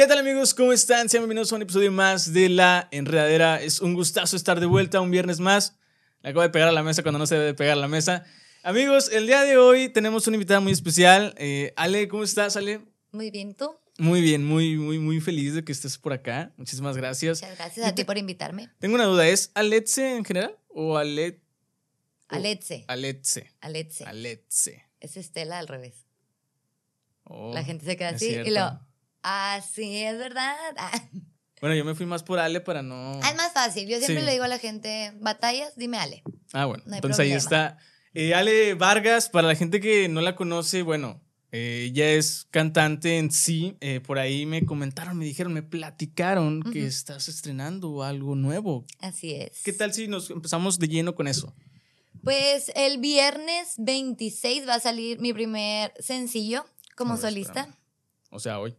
¿Qué tal amigos? ¿Cómo están? Sean bienvenidos a un episodio más de La Enredadera. Es un gustazo estar de vuelta un viernes más. Le acabo de pegar a la mesa cuando no se debe pegar a la mesa. Amigos, el día de hoy tenemos una invitada muy especial. Eh, Ale, ¿cómo estás, Ale? Muy bien, ¿tú? Muy bien, muy, muy, muy feliz de que estés por acá. Muchísimas gracias. Muchas gracias a ti por invitarme. Tengo una duda, ¿es Aletze en general o Alet? Aletze. Aletze. Aletze. Aletze. Es Estela al revés. Oh, La gente se queda así y lo. Ah, sí, es verdad. Ah. Bueno, yo me fui más por Ale para no. Ah, es más fácil. Yo siempre Sí. le digo a la gente, batallas, dime Ale. Ah, bueno. No Entonces ahí problema. está. Eh, Ale Vargas, para la gente que no la conoce, bueno, eh, ella es cantante en sí. Eh, por ahí me comentaron, me dijeron, me platicaron que estás estrenando algo nuevo. Así es. ¿Qué tal si nos empezamos de lleno con eso? Pues el viernes 26 va a salir mi primer sencillo como ver, solista. espérame. O sea, hoy.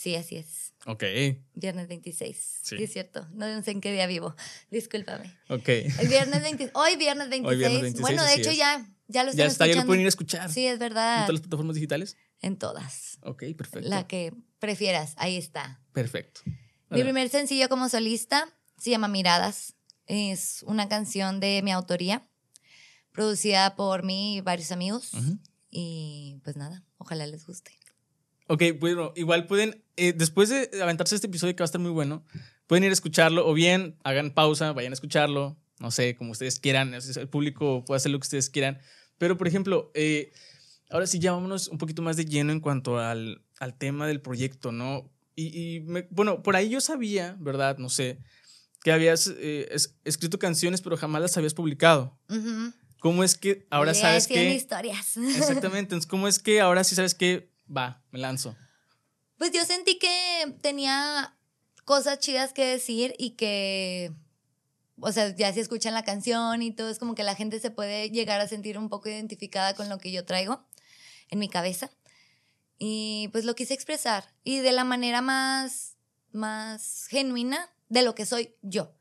Sí, así es. Ok, Viernes 26. Sí. Sí, es cierto. No sé en qué día vivo. Discúlpame. ok. El viernes 26. Hoy viernes 26. viernes 26, bueno, de hecho es. ya, ya lo ya están está, ya lo pueden ir a escuchar. Sí, es ¿En verdad. todas las plataformas digitales? En todas. Ok, perfecto. La que prefieras, ahí está. Perfecto. Mi primer sencillo como solista se llama Miradas. Es una canción de mi autoría, producida por mí y varios amigos. Y pues nada, ojalá les guste. Ok, bueno, igual pueden, eh, después de aventarse este episodio que va a estar muy bueno, pueden ir a escucharlo o bien hagan pausa, vayan a escucharlo, no sé, como ustedes quieran, el público puede hacer lo que ustedes quieran. Pero, por ejemplo, eh, ahora sí ya vámonos un poquito más de lleno en cuanto al, al tema del proyecto, ¿no? Y, y me- bueno, por ahí yo sabía, ¿verdad? No sé, que habías eh, es- escrito canciones, pero jamás las habías publicado. Ujú. ¿Cómo es que ahora Llegué sabes a 100 que... historias. Exactamente, entonces, ¿cómo es que ahora sí sabes que va, me lanzo? Pues yo sentí que tenía cosas chidas que decir y que, o sea, ya si escuchan la canción y todo, es como que la gente se puede llegar a sentir un poco identificada con lo que yo traigo en mi cabeza. Y pues lo quise expresar y de la manera más, más genuina de lo que soy yo.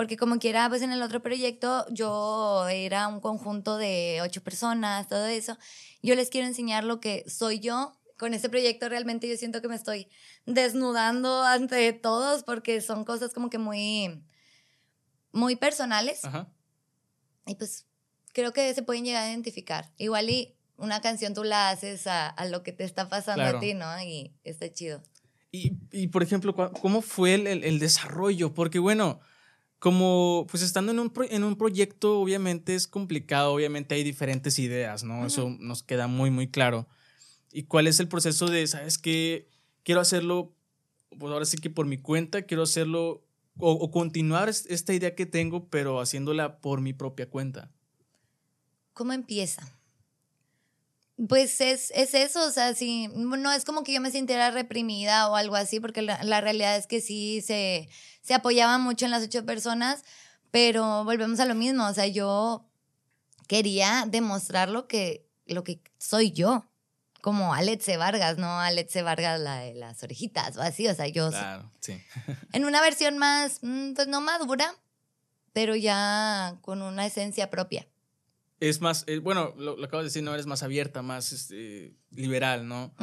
Porque como quiera, pues en el otro proyecto yo era un conjunto de ocho personas, todo eso. Yo les quiero enseñar lo que soy yo. Con este proyecto realmente yo siento que me estoy desnudando ante todos porque son cosas como que muy, muy personales. Ajá. Y pues creo que se pueden llegar a identificar. Igual y una canción tú la haces a, a lo que te está pasando Claro. a ti, ¿no? Y está chido. Y, y, por ejemplo, ¿cu- ¿cómo fue el, el- el desarrollo? Porque bueno, como pues estando en un, pro- en un proyecto obviamente es complicado, obviamente hay diferentes ideas, ¿no? Eso nos queda muy, muy claro. ¿Y cuál es el proceso de, sabes qué? Quiero hacerlo, pues ahora sí que por mi cuenta, quiero hacerlo o, o continuar es- esta idea que tengo, pero haciéndola por mi propia cuenta. ¿Cómo empieza? Pues es, es eso, o sea, sí, no es como que yo me sintiera reprimida o algo así, porque la, la realidad es que sí se, se apoyaba mucho en las ocho personas, pero volvemos a lo mismo, o sea, yo quería demostrar lo que, lo que soy yo, como Alexe Vargas, no Alexe Vargas la de las orejitas o así, o sea, yo Claro, sí. en una versión más, mm, pues no madura, pero ya con una esencia propia. Es más, eh, bueno, lo, lo acabas de decir, no eres más abierta, más este, liberal, ¿no?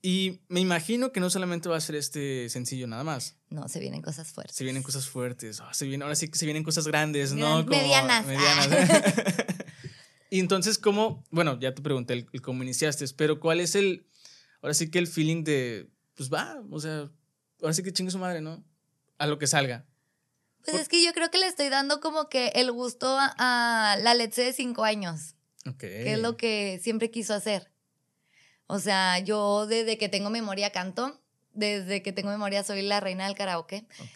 Y me imagino que no solamente va a ser este sencillo nada más. No, se vienen cosas fuertes. Se vienen cosas fuertes. ah, se viene, ahora sí que se vienen cosas grandes, ¿no? Como medianas. medianas. y entonces, ¿cómo? Bueno, ya te pregunté el, el cómo iniciaste, pero ¿cuál es el. Ahora sí que el feeling de. Pues va, o sea, ahora sí que chingue su madre, ¿no? A lo que salga. Pues es que yo creo que le estoy dando como que el gusto a, a la Let's de cinco años, Ok. que es lo que siempre quiso hacer. O sea, yo desde que tengo memoria canto, desde que tengo memoria soy la reina del karaoke. Ok.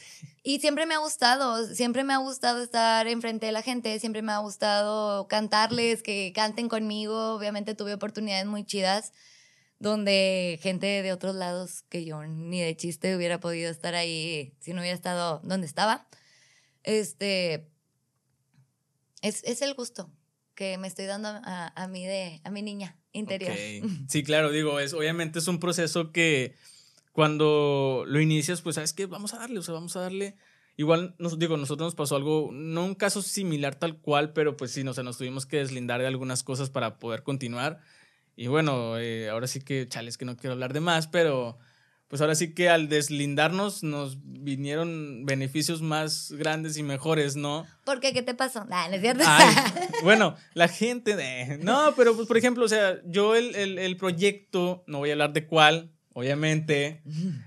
Y siempre me ha gustado, siempre me ha gustado estar enfrente de la gente, siempre me ha gustado cantarles, que canten conmigo. Obviamente tuve oportunidades muy chidas donde gente de otros lados que yo ni de chiste hubiera podido estar ahí si no hubiera estado donde estaba. Este es, es el gusto que me estoy dando a, a mí de a mi niña interior. Sí, claro, digo, es, obviamente es un proceso que cuando lo inicias, pues sabes que vamos a darle, o sea, vamos a darle. Igual, nos, digo, nosotros nos pasó algo, no un caso similar tal cual, pero pues sí, no, o sea, nos tuvimos que deslindar de algunas cosas para poder continuar. Y bueno, eh, ahora sí que, chales, que no quiero hablar de más, pero pues ahora sí que al deslindarnos nos vinieron beneficios más grandes y mejores, ¿no? ¿Por qué? ¿Qué te pasó? Ah, no es cierto. Ay, bueno, la gente de... No, pero pues por ejemplo, o sea, yo el, el, el proyecto, no voy a hablar de cuál, obviamente,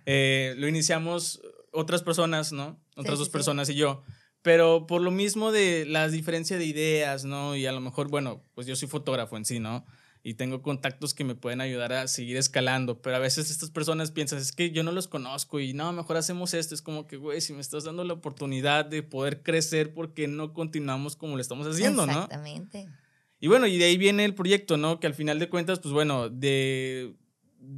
eh, lo iniciamos otras personas, ¿no? Otras Sí, dos sí, sí. personas y yo. Pero por lo mismo de la diferencia de ideas, ¿no? Y a lo mejor, bueno, pues yo soy fotógrafo en sí, ¿no? Y tengo contactos que me pueden ayudar a seguir escalando. Pero a veces estas personas piensan, es que yo no los conozco y no, mejor hacemos esto. Es como que, güey, si me estás dando la oportunidad de poder crecer, ¿por qué no continuamos como lo estamos haciendo, no? Exactamente. Y bueno, y de ahí viene el proyecto, ¿no? Que al final de cuentas, pues bueno, de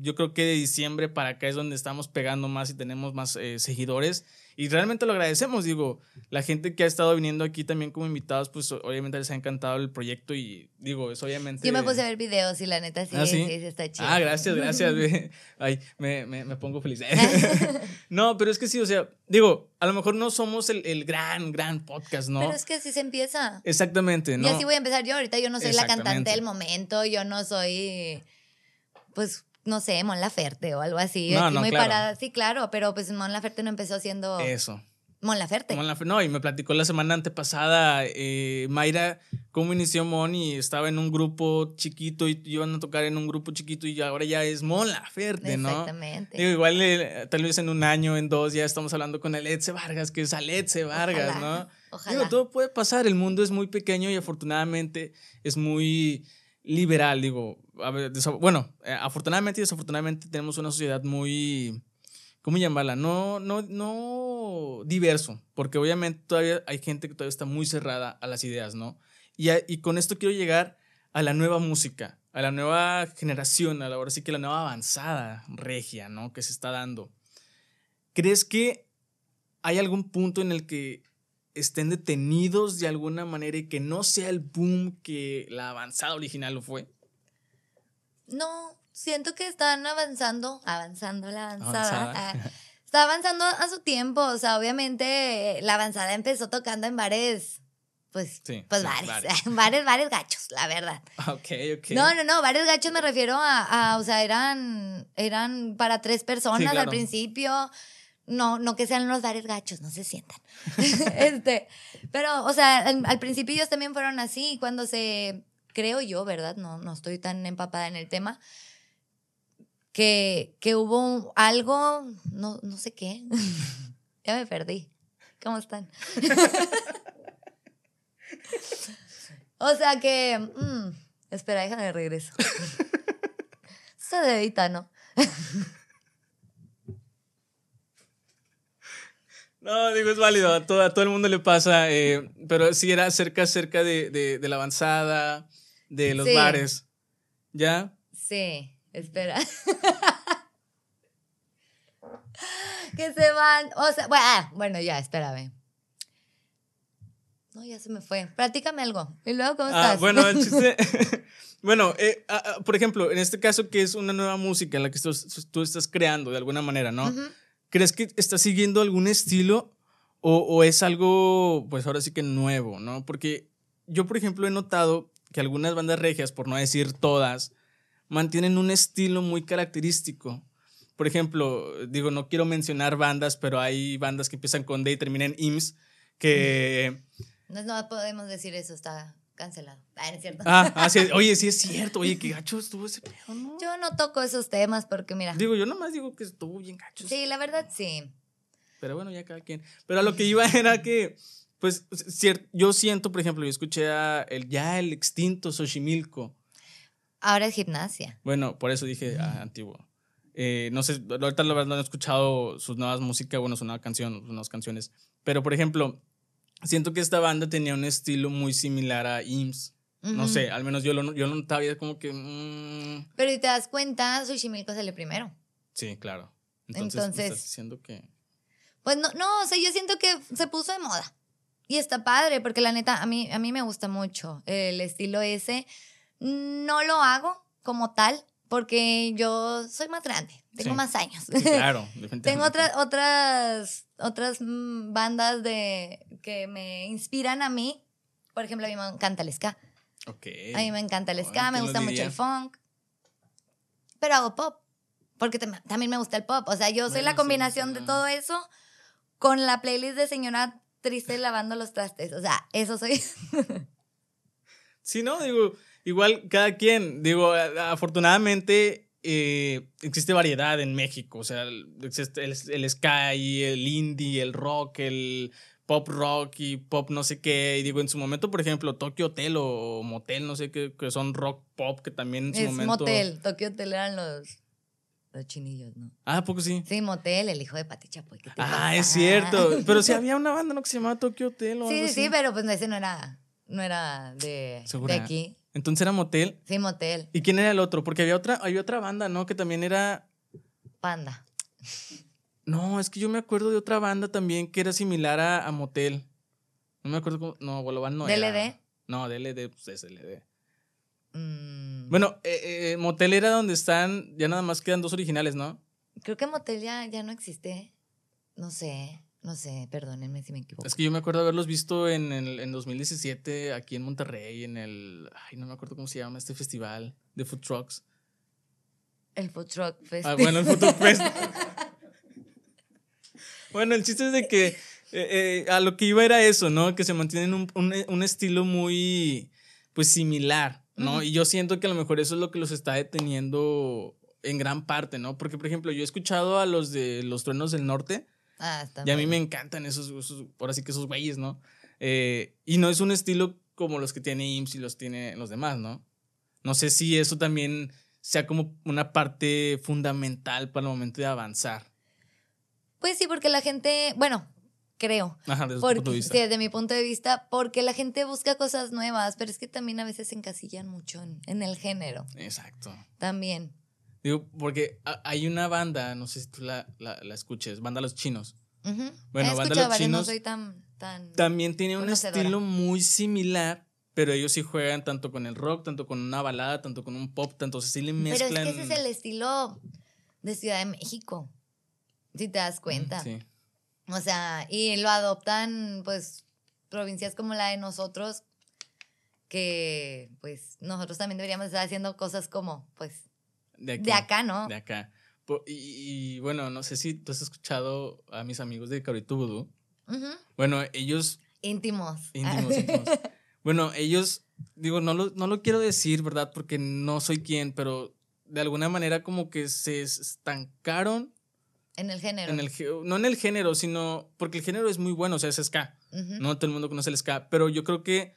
yo creo que de diciembre para acá es donde estamos pegando más y tenemos más eh, seguidores. Y realmente lo agradecemos, digo, la gente que ha estado viniendo aquí también como invitados, pues obviamente les ha encantado el proyecto y digo, es obviamente... Yo me puse a ver videos y la neta sí, ¿Ah, sí? sí? sí, está chido. Ah, gracias, gracias. Ay, me, me, me pongo feliz. no, pero es que sí, o sea, digo, a lo mejor no somos el, el gran, gran podcast, ¿no? Pero es que así se empieza. Exactamente, ¿no? Y así voy a empezar yo. Ahorita yo no soy la cantante del momento, yo no soy, pues, no sé, Mon Laferte o algo así. No, no, muy claro. parada. Sí, claro, pero pues Mon Laferte no empezó siendo Eso. Mon Laferte. Mon Laferte. No, y me platicó la semana antepasada eh, Mayra cómo inició Mon y estaba en un grupo chiquito y iban a tocar en un grupo chiquito y ahora ya es Mon Laferte, ¿no? Exactamente. Digo, igual eh, tal vez en un año, en dos, ya estamos hablando con Aletze Vargas, que es Aletze Vargas, Ojalá, ¿no? ojalá. Digo, todo puede pasar, el mundo es muy pequeño y afortunadamente es muy liberal, digo. Bueno, eh, afortunadamente y desafortunadamente tenemos una sociedad muy, ¿cómo llamarla? No, no, no diverso, porque obviamente todavía hay gente que todavía está muy cerrada a las ideas, ¿no? Y, y con esto quiero llegar a la nueva música, a la nueva generación, a la ahora sí que la nueva avanzada regia, ¿no? Que se está dando. ¿Crees que hay algún punto en el que estén detenidos de alguna manera y que no sea el boom que la avanzada original lo fue? No, siento que están avanzando, avanzando la avanzada. Avanzada. ah, Está avanzando a su tiempo, o sea, obviamente la avanzada empezó tocando en bares, pues, Sí, pues sí, bares, bares. bares, bares gachos, la verdad. Ok, ok. No, no, no, bares gachos me refiero a, a, o sea, eran, eran para tres personas Sí, al principio. No, no que sean los bares gachos, no se sientan. este, pero, o sea, al, al principio ellos también fueron así, cuando se, creo yo, ¿verdad? No, no estoy tan empapada en el tema. Que, que hubo algo, no, no sé qué. ya me perdí. ¿Cómo están? o sea que, mm, espera, déjame regreso. Se debita, ¿no? No, digo, es válido, a todo, a todo el mundo le pasa, eh, pero sí era cerca, cerca de, de- de la avanzada, de los Sí. bares. ¿Ya? Sí, espera. que se van, o sea, bueno, ah, bueno, ya, espérame. No, ya se me fue. Platícame algo. ¿Y luego cómo Ah, estás? bueno, el chiste. bueno, eh, ah, ah, por ejemplo, en este caso que es una nueva música en la que tú, tú estás creando de alguna manera, ¿no? Ujú. ¿Crees que estás siguiendo algún estilo o, o es algo, pues ahora sí que nuevo, ¿no? Porque yo, por ejemplo, he notado que algunas bandas regias, por no decir todas, mantienen un estilo muy característico. Por ejemplo, digo, no quiero mencionar bandas, pero hay bandas que empiezan con D y terminan en IMSS, que... No, no podemos decir eso, está cancelado. Ah, ¿no es cierto? Ah, ah, sí, oye, sí es cierto, oye, qué gacho estuvo ese pedo, ¿no? Yo no toco esos temas porque, mira. Digo, yo nomás digo que estuvo bien gacho. Sí, la verdad sí. Pero bueno, ya cada quien. Pero a lo que iba era que, pues, yo siento, por ejemplo, yo escuché a el, ya el extinto Xochimilco. Ahora es gimnasia. Bueno, por eso dije ah, antiguo. Eh, no sé, ahorita la verdad no he escuchado sus nuevas músicas, bueno, su nueva canción, sus nuevas canciones. Pero, por ejemplo, siento que esta banda tenía un estilo muy similar a IMSS. No Ujú. sé, al menos yo lo, yo lo notaba como que... mm, Pero si te das cuenta, Xochimilco salió primero. sí, claro. Entonces, Entonces- estás diciendo que... Pues no, no, o sea, yo siento que se puso de moda. Y está padre, porque la neta, a mí, a mí me gusta mucho el estilo ese. No lo hago como tal, porque yo soy más grande, tengo Sí. más años. Sí, claro, definitivamente. tengo otras, otras, otras mm, bandas de, que me inspiran a mí. Por ejemplo, a mí me encanta el ska. Ok. A mí me encanta el ska, me ¿quién lo gusta mucho el funk. Pero hago pop. porque tam- también me gusta el pop. O sea, yo soy Bueno, la sí, combinación de ajá. todo eso con la playlist de señora triste lavando los trastes. O sea, eso soy. Sí, no, digo, igual cada quien, digo, afortunadamente eh, existe variedad en México, o sea, existe el, el sky, el indie, el rock, el pop rock y pop no sé qué, y digo, en su momento, por ejemplo, Tokyo Hotel o Motel, no sé qué, que son rock pop, que también en su es momento... motel. Tokio Hotel eran los, los chinillos, ¿no? Ah, ¿a poco sí? Sí, motel, el hijo de Pati Chapoy. ¿qué te Ah, pasa? es cierto, pero sí había una banda, ¿no? Que se llamaba Tokyo Hotel o Sí, algo sí, sí, pero pues ese no era, no era de, de aquí. Entonces era Motel. Sí, motel, ¿Y quién era el otro? Porque había otra, había otra banda, ¿no? Que también era... panda. No, es que yo me acuerdo de otra banda también que era similar a, a Motel. No me acuerdo cómo. No, Bolobán no. era. ¿DLD? No, DLD, pues es DLD. Mm, Bueno, eh, eh, Motel era donde están. Ya nada más quedan dos originales, ¿no? Creo que motel ya, ya no existe. No sé, no sé, perdónenme si me equivoco. Es que yo me acuerdo haberlos visto en, el, en 2017 aquí en Monterrey, en el. Ay, no me acuerdo cómo se llama este festival de food trucks. El Food Truck Fest. Ah, bueno, el Food Truck Fest. bueno, el chiste es de que eh, eh, a lo que iba era eso, ¿no? Que se mantienen un, un, un estilo muy, pues, similar, ¿no? Y yo siento que a lo mejor eso es lo que los está deteniendo en gran parte, ¿no? Porque, por ejemplo, yo he escuchado a los de los truenos del norte Ah, está y a mí me encantan esos, esos ahora sí que esos güeyes, ¿no? Eh, y no es un estilo como los que tiene IMSS y los tiene los demás, ¿no? No sé si eso también sea como una parte fundamental para el momento de avanzar. Pues sí, porque la gente, bueno, creo. Ajá, desde tu Porque, punto de vista. sí, desde mi punto de vista, porque la gente busca cosas nuevas, pero es que también a veces se encasillan mucho en, en el género. Exacto. También. Digo, porque ha- hay una banda, no sé si tú la, la, la escuches, Banda Los Chinos. Ujú. Bueno, He Banda Los varios, no Chinos soy tan, tan... También tiene un estilo muy similar, pero ellos sí juegan tanto con el rock, tanto con una balada, tanto con un pop, tanto así le Pero es mezclan. que ese es el estilo de Ciudad de México, si te das cuenta. Sí. O sea, y lo adoptan, pues, provincias como la de nosotros, que, pues, nosotros también deberíamos estar haciendo cosas como, pues, De, aquí, de acá, ¿no? De acá. Y, y, bueno, no sé si tú has escuchado a mis amigos de Cabrito Vudú. Bueno, ellos, Íntimos. íntimos, íntimos. Bueno, ellos, digo, no lo, no lo quiero decir, ¿verdad? Porque no soy quien, pero de alguna manera como que se estancaron en el género. en el, no en el género, sino porque el género es muy bueno, o sea, es ska. No todo el mundo conoce el ska, pero yo creo que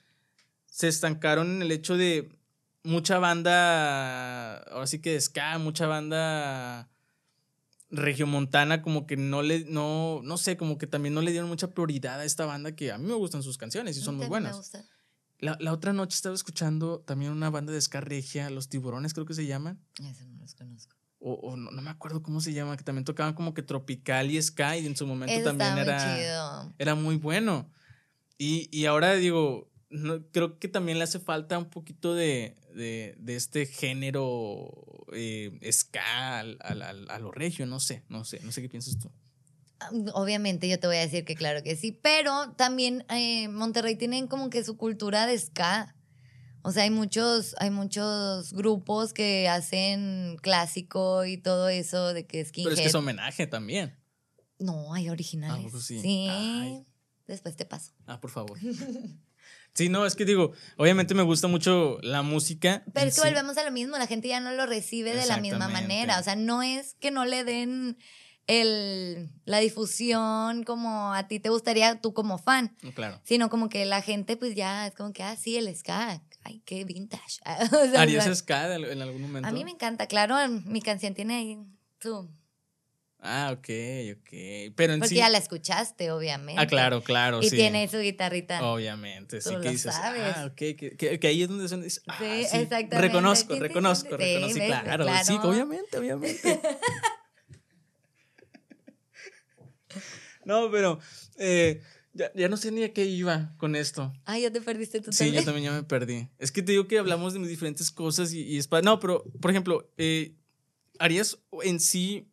se estancaron en el hecho de mucha banda, ahora sí que de ska, mucha banda regiomontana, como que no le, no, no sé, como que también no le dieron mucha prioridad a esta banda que a mí me gustan sus canciones y son muy buenas. La, la otra noche estaba escuchando también una banda de ska regia, Los Tiburones creo que se llaman, Eso no los conozco. o, o no, no me acuerdo cómo se llama, que también tocaban como que tropical y ska y en su momento Eso también era muy chido. era muy bueno. Y, y ahora digo, no, creo que también le hace falta un poquito de, de, de este género eh, ska al, al- al- a lo regio, no sé, no sé, no sé qué piensas tú. Ah, Obviamente yo te voy a decir que claro que sí, pero también eh, Monterrey tienen como que su cultura de ska. O sea, hay muchos, hay muchos grupos que hacen clásico y todo eso de que skinhead. Pero es que es homenaje también. No, hay originales. Ah, pues sí. Después te paso. Ah, por favor. Sí, no, es que digo, obviamente me gusta mucho la música. Pero es que sí. volvemos a lo mismo, la gente ya no lo recibe de la misma manera. O sea, no es que no le den el, la difusión como a ti te gustaría, tú como fan. Claro. Sino como que la gente, pues ya es como que, ah, sí, el ska. Ay, qué vintage. O sea, ¿Harías o sea, ska en algún momento? a mí me encanta, claro, mi canción tiene ahí su. Ah, ok, ok. Pero en Porque sí. ya la escuchaste, obviamente. Ah, claro, claro, Y sí. tiene su guitarrita. Obviamente, sí Tú que lo dices, sabes. ah, ok, que, que- que ahí es donde son, dices, ah, Sí, sí, exactamente. reconozco, Sí, sí, reconozco, sí, sí, reconozco, sí, ves, claro, claro. sí, obviamente, obviamente. no, pero eh, ya, ya no sé ni a qué iba con esto. Ay, ya te perdiste tú Sí, también. yo también ya me perdí. Es que te digo que hablamos de diferentes cosas y, y es pa- No, pero, por ejemplo, eh, ¿harías en sí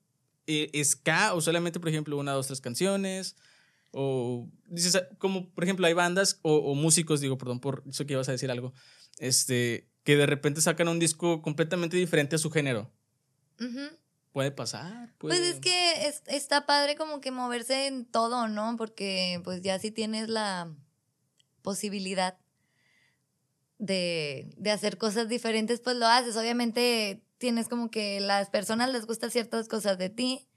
eh, ska o solamente, por ejemplo, una, dos, tres canciones? O dices, ah, como por ejemplo, hay bandas o, o músicos, digo, perdón por eso que ibas a decir algo, este, que de repente sacan un disco completamente diferente a su género. Puede pasar. Pues es que está padre como que moverse en todo, ¿no? Porque pues ya si tienes la posibilidad de, de hacer cosas diferentes, pues lo haces. Obviamente tienes como que las personas les gustan ciertas cosas de ti.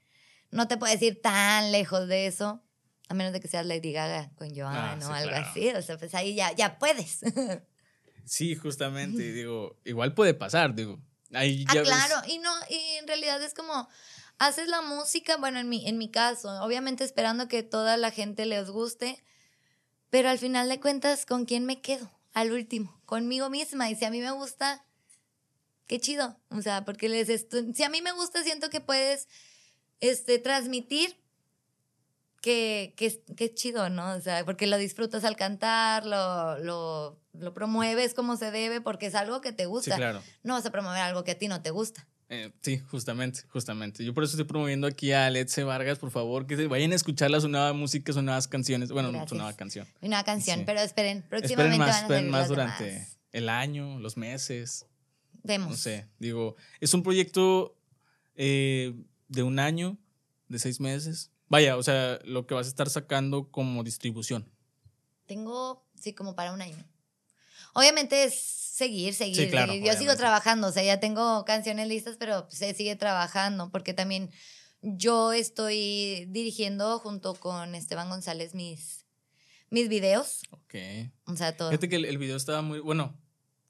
No te puedes ir tan lejos de eso, a menos de que seas Lady Gaga con Joan ah, o algo así. O sea, pues ahí ya, ya puedes. sí, justamente. digo, igual puede pasar, digo. Ahí ah, claro. Y no, y en realidad es como haces la música, bueno, en mi, en mi caso, obviamente esperando que toda la gente les guste, pero al final de cuentas, ¿con quién me quedo? Al último, conmigo misma. Y si a mí me gusta, qué chido. O sea, porque les si a mí me gusta, siento que puedes este, transmitir que, que, que chido, ¿no? O sea, porque lo disfrutas al cantar, lo, lo, lo, promueves como se debe, porque es algo que te gusta. Sí, claro. No vas a promover algo que a ti no te gusta. Eh, sí, justamente, justamente. Yo por eso estoy promoviendo aquí a Letze Vargas, por favor, que vayan a escucharla, su nueva música, sus nuevas canciones. Bueno, su nueva canción. Mi nueva canción, pero esperen, próximamente esperen más, van a esperen más durante el año, los meses. Vemos. No sé, digo, es un proyecto eh, de un año, de seis meses. Vaya, o sea, lo que vas a estar sacando como distribución. Tengo, sí, como para un año. Obviamente es seguir, seguir, seguir. Yo sigo trabajando, o sea, ya tengo canciones listas, pero se sigue trabajando, porque también yo estoy dirigiendo junto con Esteban González mis, mis videos. Ok. O sea, todo. Fíjate que el, el video estaba muy, bueno,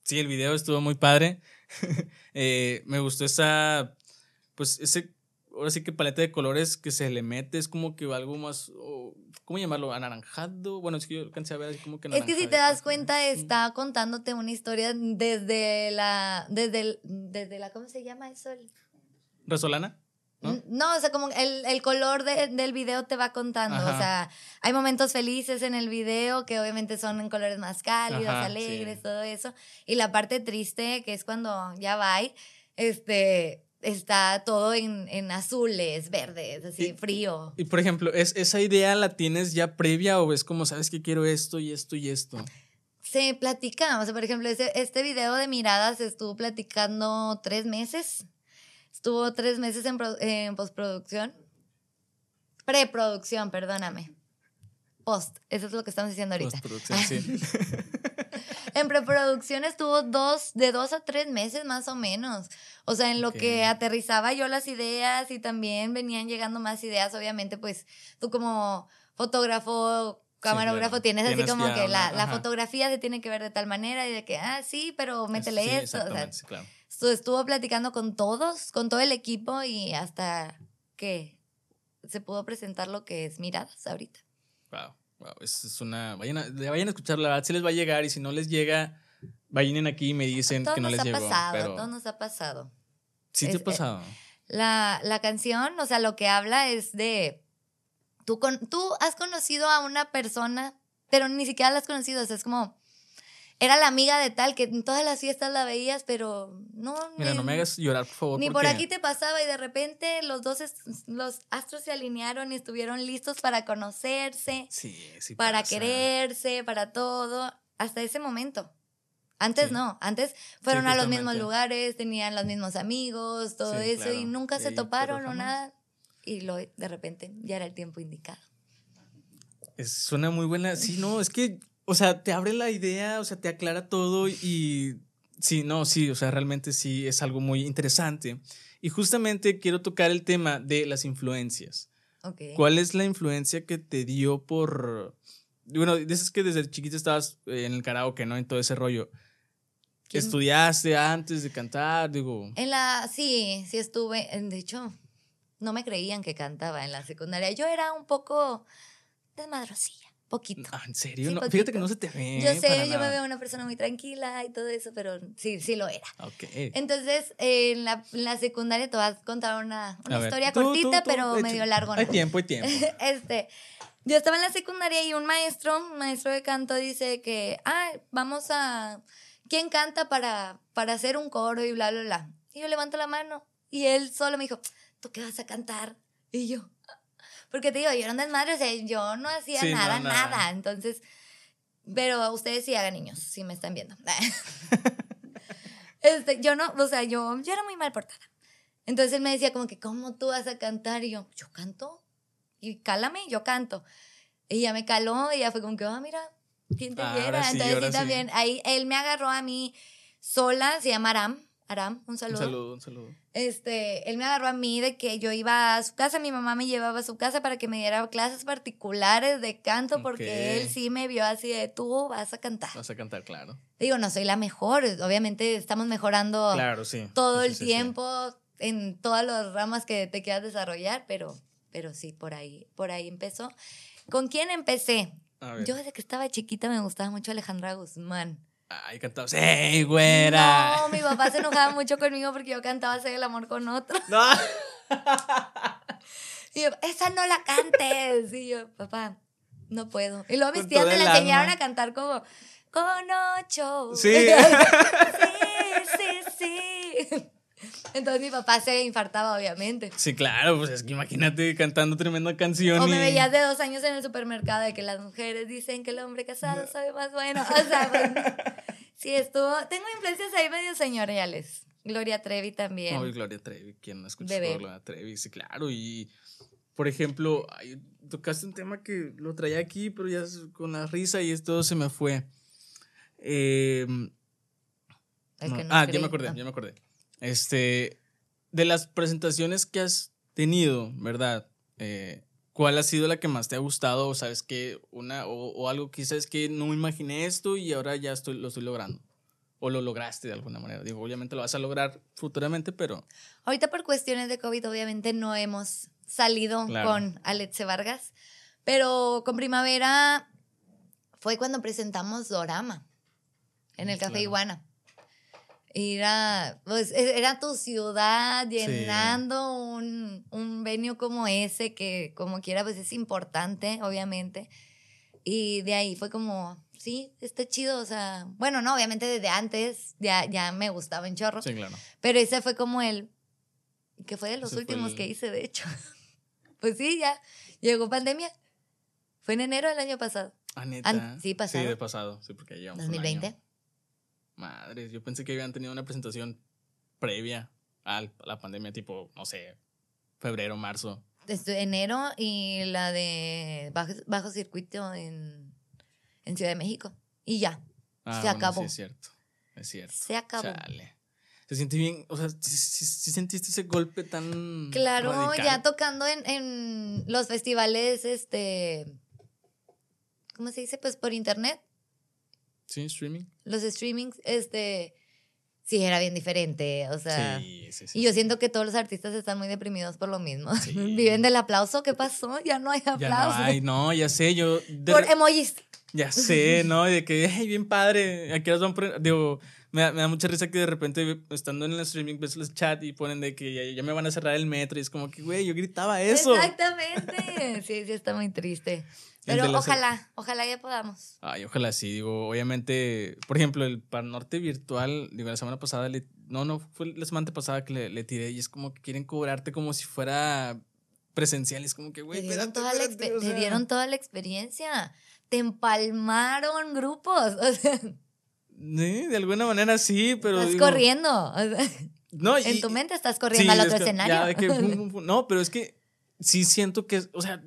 sí, el video estuvo muy padre. Eh, me gustó esa, pues ese, ahora sí que paleta de colores que se le mete, es como que algo más, ¿cómo llamarlo? Anaranjado. Bueno, es que yo alcancé a ver así como que Es que si te das cuenta, está contándote una historia desde la, desde, desde la, ¿cómo se llama eso? ¿Resolana? ¿No? ¿no? o sea, como el, el color del video te va contando. O sea, hay momentos felices en el video que obviamente son en colores más cálidos, alegres, todo eso. Y la parte triste, que es cuando ya va, este, está todo en, en azules, verdes, así, frío. Y por ejemplo, ¿es, ¿esa idea la tienes ya previa o es como, sabes que quiero esto y esto y esto? Se platica, o sea, por ejemplo, este, este video de miradas estuvo platicando tres meses Estuvo tres meses en, en postproducción. Preproducción, perdóname. Post, eso es lo que estamos diciendo ahorita. Postproducción, sí. en preproducción estuvo dos, de dos a tres meses más o menos. O sea, en lo que aterrizaba yo las ideas y también venían llegando más ideas, obviamente, pues tú como fotógrafo, camarógrafo tienes, así como que la, la, fotografía se tiene que ver de tal manera y de que, ah, sí, pero métele esto. O sea, claro estuvo platicando con todos, con todo el equipo y hasta que se pudo presentar lo que es Miradas ahorita. Wow, wow, es, una... Vayan a, vayan a escuchar, la verdad, si les va a llegar y si no les llega, vayan aquí y me dicen que no les llegó. Pasado, pero... Todo nos ha pasado. Sí te ha pasado. La, la canción, o sea, lo que habla es de... Tú, con, tú has conocido a una persona, pero ni siquiera la has conocido, o sea, es como era la amiga de tal que en todas las fiestas la veías, pero no. Mira, no me hagas llorar, por favor. Ni por aquí te pasaba y de repente los dos, los astros se alinearon y estuvieron listos para conocerse, sí, sí para quererse, para todo, hasta ese momento. Antes no, antes fueron a los mismos lugares, tenían los mismos amigos, todo eso, y nunca se toparon o nada. Y lo, de repente ya era el tiempo indicado. Es, suena muy buena. Sí, no, es que o sea, te abre la idea, o sea, te aclara todo y sí, no, sí, o sea, realmente sí es algo muy interesante. Y justamente quiero tocar el tema de las influencias. Okay. ¿Cuál es la influencia que te dio por... Bueno, dices que desde chiquita estabas en el karaoke, ¿no? En todo ese rollo. ¿Estudiaste antes de cantar? Digo... En la... Sí, sí estuve. De hecho, no me creían que cantaba en la secundaria. Yo era un poco desmadrosilla. Poquito. ¿En serio? fíjate que no se te ve. Yo sé, yo me veo una persona muy tranquila y todo eso, pero sí, sí lo era. Ok. Entonces, en, la, la, secundaria te vas a contar una, una historia cortita, pero medio largo. Hay tiempo, hay tiempo. este, yo estaba en la secundaria y un maestro, un maestro de canto, dice que, ah, vamos a. ¿Quién canta para, para hacer un coro y bla, bla, bla? Y yo levanto la mano y él solo me dijo, ¿tú qué vas a cantar? Y yo, porque te digo, yo era un desmadre, o sea, yo no hacía nada, nada, Entonces, pero ustedes sí hagan niños, si me están viendo. este, yo no, o sea, yo, yo era muy mal portada. Entonces él me decía como que, ¿cómo tú vas a cantar? Y yo, yo canto. Y cálame, yo canto. Y ya me caló y ya fue como que, ah, mira, ¿quién te Ah, ahora sí, Entonces sí sí. también, ahí él me agarró a mí sola, se llama Aram. Aram, un Un saludo. saludo, un saludo. Este, él me agarró a mí de que yo iba a su casa, mi mamá me llevaba a su casa para que me diera clases particulares de canto, porque él sí me vio así de tú vas a cantar. Vas a cantar, claro. Digo, no soy la mejor, obviamente estamos mejorando Claro, sí. todo Sí, el sí, tiempo en todas las ramas que te quieras desarrollar, pero, pero sí, por ahí, por ahí empezó. ¿Con quién empecé? Yo desde que estaba chiquita me gustaba mucho Alejandra Guzmán. Ay, cantabas. ¡Ey, güera! No, mi papá se enojaba mucho conmigo porque yo cantaba Hacer el amor con otro. No. Y yo, esa no la cantes. Y yo, papá, no puedo. Y luego mis tías me la enseñaron a cantar como, con ocho. Sí. sí, sí, sí. Entonces mi papá se infartaba, obviamente. Sí, claro, pues es que imagínate cantando tremenda canción. O me veías de dos años en el supermercado de que las mujeres dicen que el hombre casado sabe más bueno. O sea, pues, sí estuvo. Tengo influencias ahí medio señoriales. Gloria Trevi también. Ay, Gloria Trevi, ¿quién no a Gloria Trevi? Sí, claro. Y, por ejemplo, tocaste un tema que lo traía aquí, pero ya con la risa y esto se me fue. Eh, no. que no ah, ya me acordé, Ah. ya me acordé. Este, de las presentaciones que has tenido, ¿verdad? Eh, ¿Cuál ha sido la que más te ha gustado? O sabes que una, o, o algo sabes que no me imaginé esto y ahora ya estoy, lo estoy logrando. O lo lograste de alguna manera. Digo, obviamente lo vas a lograr futuramente, pero Ahorita por cuestiones de COVID obviamente no hemos salido Claro. con Alexe Vargas, pero con Primavera fue cuando presentamos Dorama en el Café Claro. Iguana. Era, pues, e- era tu ciudad llenando un, un venue como ese, que como quiera, pues es importante, obviamente. Y de ahí fue como, sí, está chido, o sea, bueno, no, obviamente desde antes ya, ya me gustaba en chorro. sí, claro. Pero ese fue como el que fue de los Ese últimos el- que hice, de hecho. Pues sí, ya llegó pandemia. Fue en enero del año pasado. Ah, neta. An- sí, pasado. Sí, de pasado. Sí, porque ya llevamos un 2020. año. Madres, yo pensé que habían tenido una presentación previa a la pandemia, tipo, no sé, febrero, marzo. Desde enero y la de bajo, bajo circuito en, en Ciudad de México. Y ya, Ah, Se bueno, acabó. Sí, es cierto. Es cierto. se acabó. Chale. Se siente bien, o sea, sí, sí- sí sentiste ese golpe tan. Claro, radical? ya tocando en, en los festivales, este, ¿cómo se dice? Pues por internet. Sí, streaming. Los streamings, este, sí, era bien diferente. O sea, sí, sí, sí. Y yo siento que todos los artistas están muy deprimidos por lo mismo. Viven del aplauso. ¿Qué pasó? Ya no hay Ya aplauso. no hay, no, ya sé, yo. de por emojis. Ya sé, ¿no? Y de que, ay, bien padre. Aquí las van a poner. Digo, me da, me da mucha risa que de repente, estando en el streaming, ves los chat y ponen de que ya, ya me van a cerrar el metro. Y es como que, güey, yo gritaba eso. Exactamente. Sí, sí, está muy triste. Pero ojalá, ojalá ya podamos. Ay, ojalá sí. Digo, obviamente, por ejemplo, el Par Norte virtual, digo, la semana pasada, le, no, no, fue la semana pasada que le, le tiré y es como que quieren cobrarte como si fuera presencial. Es como que, güey, Te dieron, toda la espérate, o te dieron toda la experiencia. Te empalmaron grupos. O sea, Sí, de alguna manera sí, pero. estás digo, corriendo. O sea, No, en y- tu mente estás corriendo sí, al es otro que escenario. ya que no, pero es que sí siento que, o sea,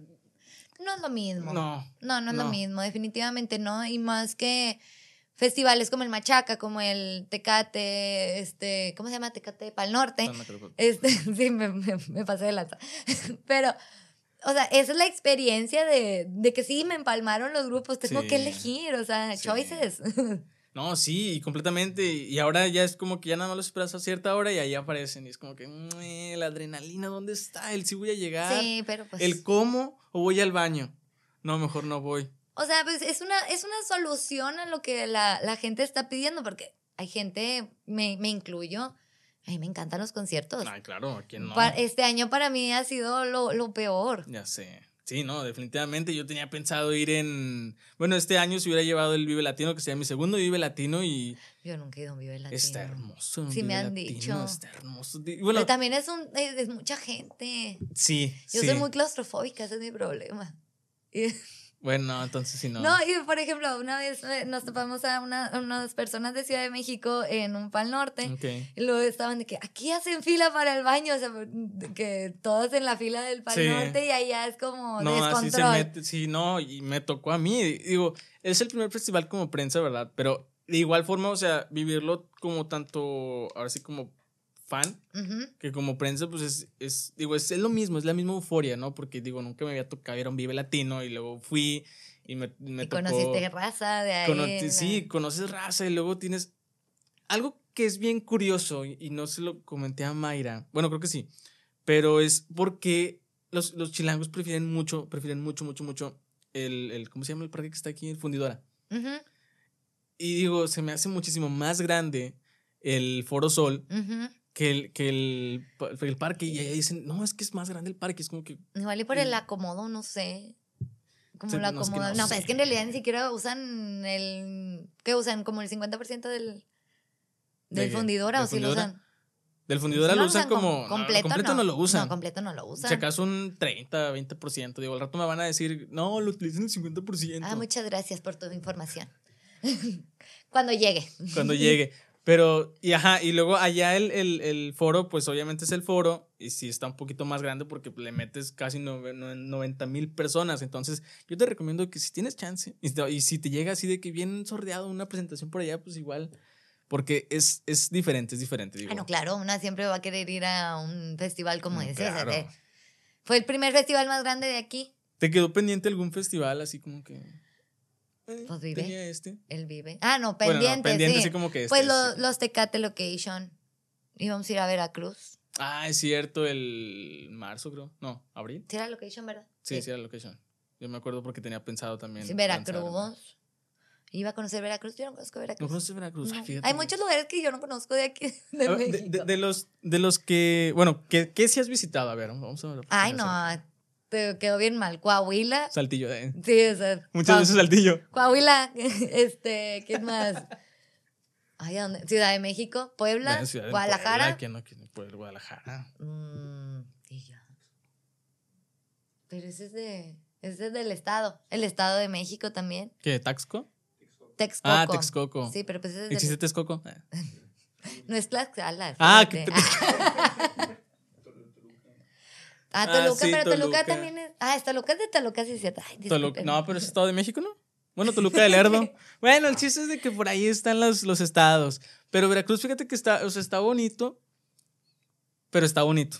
No es lo mismo. no. No, no es lo mismo, definitivamente no. Y más que festivales como el Machaca, como el Tecate, este, ¿cómo se llama? Tecate Pal Norte. no, no creo- Este, sí, me, me, me pasé de lanza. Pero, o sea, esa es la experiencia de, de que sí me empalmaron los grupos. Tengo Sí. que elegir, o sea, Sí. choices. No, sí, completamente. Y ahora ya es como que ya nada más los esperas a cierta hora y ahí aparecen. Y es como que, "Mue, la adrenalina, ¿dónde está? El sí voy a llegar. Sí, pero pues. El cómo o voy al baño. No, mejor no voy. O sea, pues es una, es una solución a lo que la, la gente está pidiendo, porque hay gente, me, me incluyo, a mí me encantan los conciertos. Ay, claro, ¿a quién no? Este año para mí ha sido lo, lo peor. Ya sé. Sí, no, definitivamente yo tenía pensado ir en... Bueno, este año se hubiera llevado el Vive Latino, que sería mi segundo Vive Latino y Yo nunca he ido a un Vive Latino. está hermoso. Sí, me han Latino, dicho. Está hermoso. Di- Pero Bueno, también es, un, es, es mucha gente. sí, Yo sí. soy muy claustrofóbica, ese es mi problema. Bueno, entonces sí no. No, y por ejemplo, una vez eh, nos topamos a una- unas personas de Ciudad de México en un pal norte. Ok. Y luego estaban de que aquí hacen fila para el baño, o sea, que todos en la fila del Pal Sí. Norte y allá es como No, así se mete, sí, no, y me tocó a mí. Digo, es el primer festival como prensa, ¿verdad? Pero de igual forma, o sea, vivirlo como tanto, ahora sí como fan, Ujú. que como prensa, pues es, es digo, es, es lo mismo, es la misma euforia, ¿no? Porque digo, nunca me había tocado ir a un Vive Latino y luego fui y me, me Y tocó... conociste raza de ahí. cono- la- sí, conoces raza y luego tienes... Algo que es bien curioso y, y no se lo comenté a Mayra, bueno, creo que sí, pero es porque los, los chilangos prefieren mucho, prefieren mucho, mucho, mucho el, el, ¿cómo se llama el parque que está aquí? El Fundidora. Ujú, Y digo, se me hace muchísimo más grande el Foro Sol ujú. Que el, que el, el parque. Y ahí dicen, no, es que es más grande el parque. Es como que. Igual y por el acomodo, no sé. Como Sí, la no, es que no No, sé. es que en realidad ni siquiera usan el. ¿Qué usan? ¿Como el 50% del. ¿De del qué? fundidora ¿Del o si lo usan? Del Fundidora lo lo usan com- como. no, completo, completo no, lo usan. No, completo no lo usan. Si acaso un 30, 20%. Digo, al rato me van a decir, no, lo utilizan el 50%. Ah, muchas gracias por tu información. Cuando llegue. cuando llegue. Pero, y ajá, y luego allá el, el, el foro, pues obviamente es el foro, y sí está un poquito más grande porque le metes casi no- 90 mil personas. Entonces, yo te recomiendo que si tienes chance, y, si te llega así de que bien sordeado una presentación por allá, pues igual, porque es, es diferente, es diferente. Digo. Bueno, claro, una siempre va a querer ir a un festival como Mm, ese. claro. Fue el primer festival más grande de aquí. ¿Te quedó pendiente algún festival así como que... eh, Pues Vive. tenía este? El Vive. Ah, no, Bueno, no, pendiente. pendiente, sí. así como que este, Pues lo- este. los Tecate Location. Íbamos a ir a Veracruz. Ah, es cierto, el marzo creo. No, abril. Sí, era Location, ¿verdad? Sí, sí, era la location. Yo me acuerdo porque tenía pensado también. Sí. Veracruz. Iba a conocer Veracruz. Yo no conozco ¿No Veracruz. conoces Veracruz? No. fíjate Hay muchos lugares que yo no conozco de aquí, de ver, México. de, de- de los, de los que. Bueno, ¿qué, qué sí has visitado? A ver, vamos a ver. Ay, no, te quedó bien mal. Coahuila. Saltillo, eh. Sí, o sea. Muchas veces Saltillo. Coahuila, este, ¿quién más? Ay, ¿a dónde? Ciudad de México, Puebla, Bueno, Ciudad de Guadalajara. Puebla, ¿quién no quiere Puebla, Guadalajara? Mm, y ya. Pero ese es de, ese es del estado, el estado de México también. ¿Qué? ¿Taxco? Texcoco. Ah, Texcoco. Sí, pero pues ese es ¿Existe del, Texcoco? No es Tlaxcala. Ah, que- Ah, Toluca, sí, pero Toluca, Toluca. también es. Ah, es Toluca es de Toluca, sí es cierto. Ay, Toluca-. No, pero es Estado de México, ¿no? Bueno, Toluca del Lerdo. bueno, el chiste es de que por ahí están los, los estados. Pero Veracruz, fíjate que está, o sea, está bonito. Pero está bonito.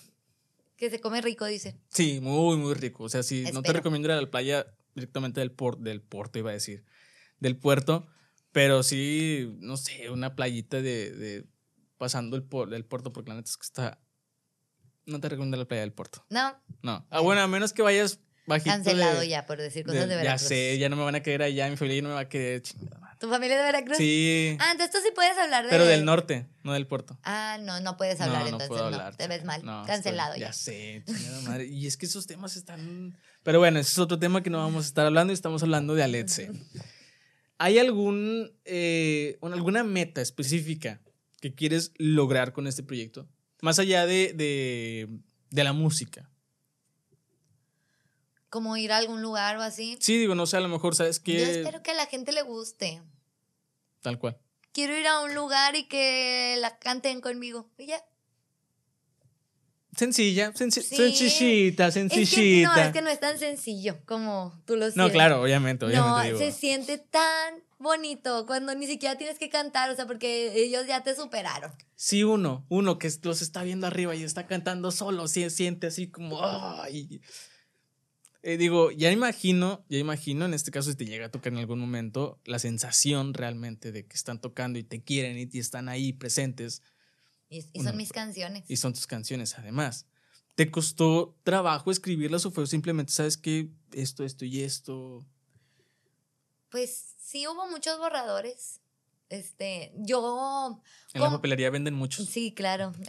Que se come rico, dice. Sí, muy, muy rico. O sea, sí, no te Espero. recomiendo ir a la playa directamente del, por, del puerto, iba a decir. Del puerto. Pero sí, no sé, una playita de, de pasando el, por, el puerto, porque la neta es que está. No te recomiendo la playa del puerto. No, No. Ah, bueno, a menos que vayas bajito. cancelado de- ya por decir de- cosas de ya Veracruz. sé, ya no me van a querer allá, mi familia ya no me va a querer. chingada. ¿Tu familia de Veracruz? Sí. Ah, entonces tú sí puedes hablar de. pero del norte, no del puerto. Ah, no, no puedes hablar no, no entonces. puedo no, hablar. te ves mal. No, Cancelado estoy- ya. Ya sé, chingada madre. Y es que esos temas están. Pero bueno, ese es otro tema que no vamos a estar hablando y estamos hablando de Aletze. ¿Hay algún, eh, un- alguna meta específica que quieres lograr con este proyecto? Más allá de, de, de la música. Como ir a algún lugar o así. Sí, digo, no sé, a lo mejor, ¿sabes Yo qué? espero que a la gente le guste. Tal cual. Quiero ir a un lugar y que la canten conmigo. Y ya. Sencilla, senci- Sí. sencillita, Es que, sencillita. no, es que no es tan sencillo como tú lo No, sientes. claro, obviamente, obviamente. No, digo. se siente tan bonito cuando ni siquiera tienes que cantar, o sea, porque ellos ya te superaron. Sí, uno, uno que los está viendo arriba y está cantando solo, sí, siente así como. Eh, digo, ya imagino, ya imagino, en este caso, si te llega a tocar en algún momento, la sensación realmente de que están tocando y te quieren y te están ahí presentes Y, son mis canciones. y son tus canciones además. ¿Te costó trabajo escribirlas o fue simplemente, sabes que esto, esto y esto? Pues sí hubo muchos borradores. Este, yo En la papelería venden muchos. Sí, claro.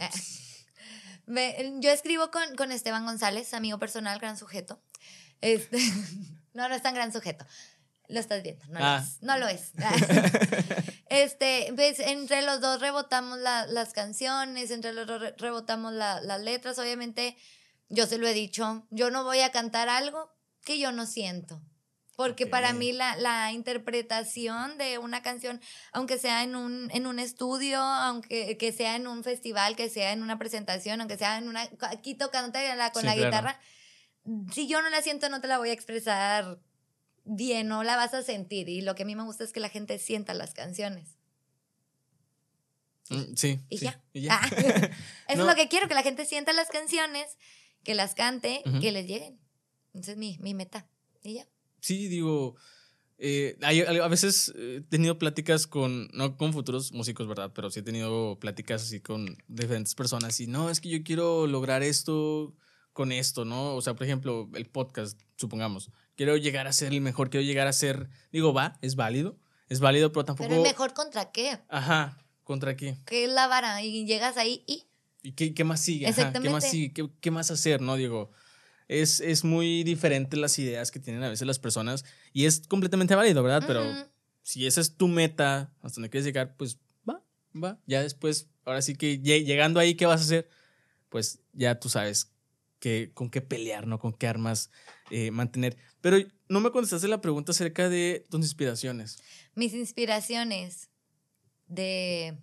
Yo escribo con, con Esteban González, amigo personal, gran sujeto. Este, no, no es tan gran sujeto. Lo estás viendo, no Ah. lo es. No lo es. Este, ves, entre los dos rebotamos la- las canciones, entre los dos re- rebotamos la- las letras. Obviamente, yo se lo he dicho, yo no voy a cantar algo que yo no siento. Porque para Ok. mí la, la interpretación de una canción, aunque sea en un, en un estudio, aunque que sea en un festival, que sea en una presentación, aunque sea en una aquí tocando con Sí, la claro. guitarra, si yo no la siento, no te la voy a expresar bien, no la vas a sentir. Y lo que a mí me gusta es que la gente sienta las canciones. Mm, Sí. Y sí, ya. y ya. Ah, Eso No. es lo que quiero, que la gente sienta las canciones, que las cante, Ujú. que les lleguen. Esa es mi, mi meta. Y ya. Sí, digo, eh, hay- a veces eh, he tenido pláticas con, no con futuros músicos, ¿verdad? Pero sí he tenido pláticas así con diferentes personas y no, es que yo quiero lograr esto con esto, ¿no? O sea, por ejemplo, el podcast, supongamos, quiero llegar a ser el mejor, quiero llegar a ser, digo, va, es válido, es válido, pero tampoco... Pero el mejor contra qué? Ajá, ¿contra qué? Que es la vara y llegas ahí y ¿Y qué, qué más sigue? Ajá, ¿Qué más sigue? ¿Qué, qué más hacer? No, digo, es, es muy diferente las ideas que tienen a veces las personas y es completamente válido, ¿verdad? Pero Ujú. si esa es tu meta, hasta donde quieres llegar, pues va, va. Ya después, ahora sí que lle- llegando ahí, ¿qué vas a hacer? Pues ya tú sabes con qué pelear, ¿no? Con qué armas eh, mantener. Pero no me contestaste la pregunta acerca de tus inspiraciones. mis inspiraciones de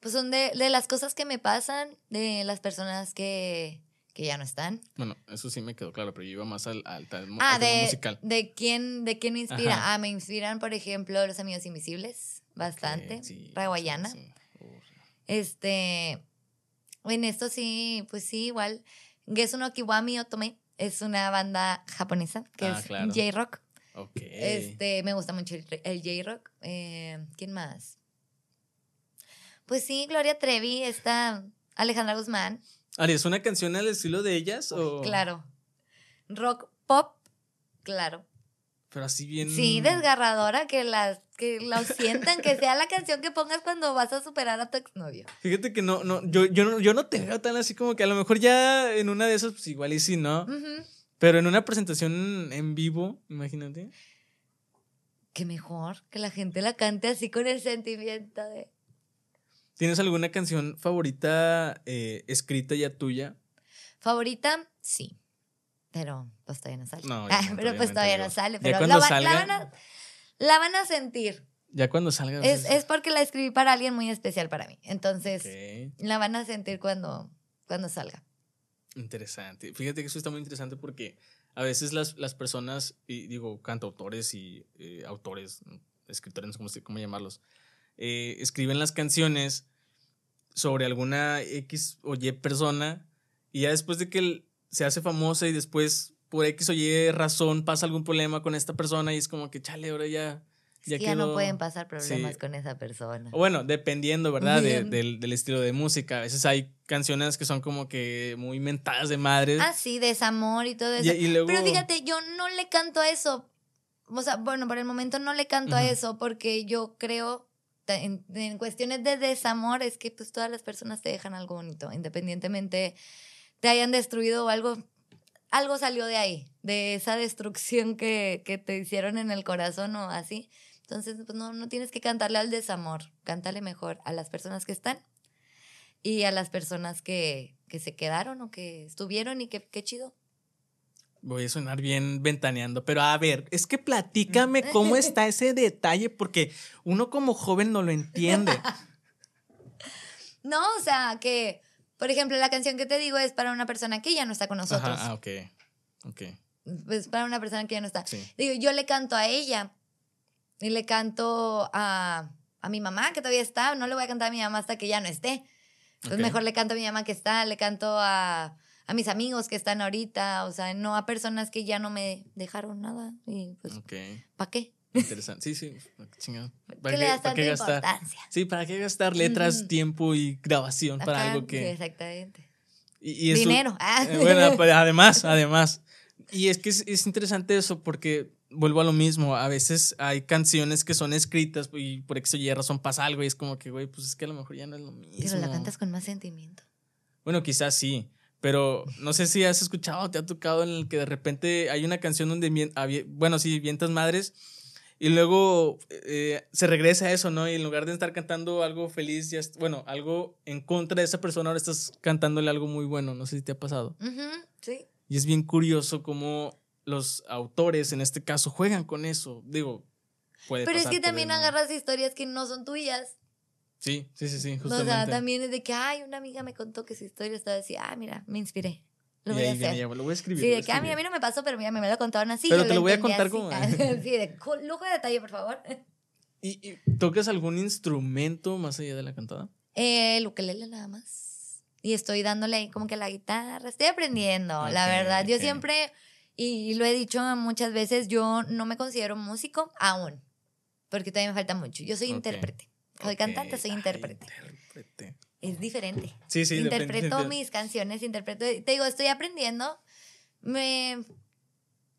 pues son de, de las cosas que me pasan, de las personas que, que ya no están. Bueno, eso sí me quedó claro, pero yo iba más al, al, Ah, al tema de, musical. de quién, de quién me inspira. Ajá. Ah, me inspiran, por ejemplo, los amigos invisibles, bastante. Sí, Raguayana. sí, sí. Uf. Este, en esto sí, pues sí, igual. Gesu no Kiwami Otome es una banda japonesa que Ah, es claro. J-Rock. Este, me gusta mucho el, el J-Rock. Eh, ¿Quién más? Pues sí, Gloria Trevi, está Alejandra Guzmán, Ari, ¿es una canción al estilo de ellas? O... claro. Rock pop, claro. Pero así bien. Sí, desgarradora, que las que lo sientan, que sea la canción que pongas cuando vas a superar a tu exnovio. Fíjate que no, no, yo, yo, no, yo no te veo tan así como que a lo mejor ya en una de esas, pues igual y sí, ¿no? Pero en una presentación en vivo, imagínate. Qué mejor que la gente la cante así con el sentimiento de... ¿Tienes alguna canción favorita eh, escrita ya tuya? ¿Favorita? Sí. Pero pues todavía no sale. No, Ah, pero pues todavía no sale. Pero la, la van a, la van a sentir. Ya cuando salga. Es, es porque la escribí para alguien muy especial para mí. Entonces, la van a sentir cuando, cuando salga. Interesante. Fíjate que eso está muy interesante porque a veces las, las personas, y digo, cantautores y eh, autores, escritores, no sé cómo, llamarlos, eh, escriben las canciones sobre alguna X o Y persona y ya después de que se hace famosa y después por X o Y razón pasa algún problema con esta persona y es como que chale, ahora ya... Ya no quedó". pueden pasar problemas Sí. con esa persona. O bueno, dependiendo, ¿verdad? De- del, del estilo de música. A veces hay canciones que son como que muy mentadas de madre. Ah, sí, desamor y todo eso. y luego- Pero fíjate, yo no le canto a eso. O sea, bueno, por el momento no le canto a eso porque yo creo, en, en cuestiones de desamor, es que pues todas las personas te dejan algo bonito, independientemente te hayan destruido o algo. Algo salió de ahí, de esa destrucción que, que te hicieron en el corazón o así. Entonces, pues no, no tienes que cantarle al desamor, cántale mejor a las personas que están y a las personas que, que se quedaron o que estuvieron y que qué chido. Voy a sonar bien ventaneando, pero a ver, es que platícame cómo está ese detalle, porque uno como joven no lo entiende. No, o sea, que, por ejemplo, la canción que te digo es para una persona que ya no está con nosotros. Ajá, ah, ok. Ok. Es para una persona que ya no está. Sí. Digo, yo le canto a ella y le canto a, a mi mamá que todavía está. No le voy a cantar a mi mamá hasta que ya no esté. Entonces, Ok. mejor le canto a mi mamá que está, le canto a, a mis amigos que están ahorita, o sea, no a personas que ya no me dejaron nada. Y pues, Ok. ¿para qué? Interesante. Sí, sí. Chingado. ¿Qué le das para tanta gastar? Sí, ¿para qué gastar letras, tiempo y grabación para Ajá, algo que. exactamente. y- y eso- Dinero. Ah. Eh, bueno, pues, además, además. Y es que es, es interesante eso porque vuelvo a lo mismo. A veces hay canciones que son escritas y por X o Y razón pasa algo y es como que, güey, pues es que a lo mejor ya no es lo mismo. Pero la cantas con más sentimiento. Bueno, quizás sí. Pero no sé si has escuchado te ha tocado en el que de repente hay una canción donde, bueno, sí, vientas madres. Y luego eh, se regresa a eso, ¿no? Y en lugar de estar cantando algo feliz, ya bueno, algo en contra de esa persona, ahora estás cantándole algo muy bueno. No sé si te ha pasado. Sí. Y es bien curioso cómo los autores, en este caso, juegan con eso. Digo, puede Pero es que también no. agarras historias que no son tuyas. Sí, sí, sí, sí, O justamente. sea, también es de que, ay, una amiga me contó que su historia estaba así, ah, mira, me inspiré. Lo voy a hacer. lo voy a escribir. Sí, de que, a ah, a mí escribir. no me pasó, pero mira, me lo contaron así. Pero yo te lo voy a contar así. como- sí, de lujo de detalle, por favor. ¿Y, y tocas algún instrumento más allá de la cantada? Eh, el ukelele nada más. Y estoy dándole ahí como que la guitarra. Estoy aprendiendo, la Ok, verdad. Yo ok. siempre, y lo he dicho muchas veces, yo no me considero músico aún. Porque todavía me falta mucho. Yo soy Ok. intérprete. Soy cantante, soy ay, intérprete. Es diferente. Sí, sí, interpreto depende- mis canciones, interpreto. Te digo, estoy aprendiendo. Me.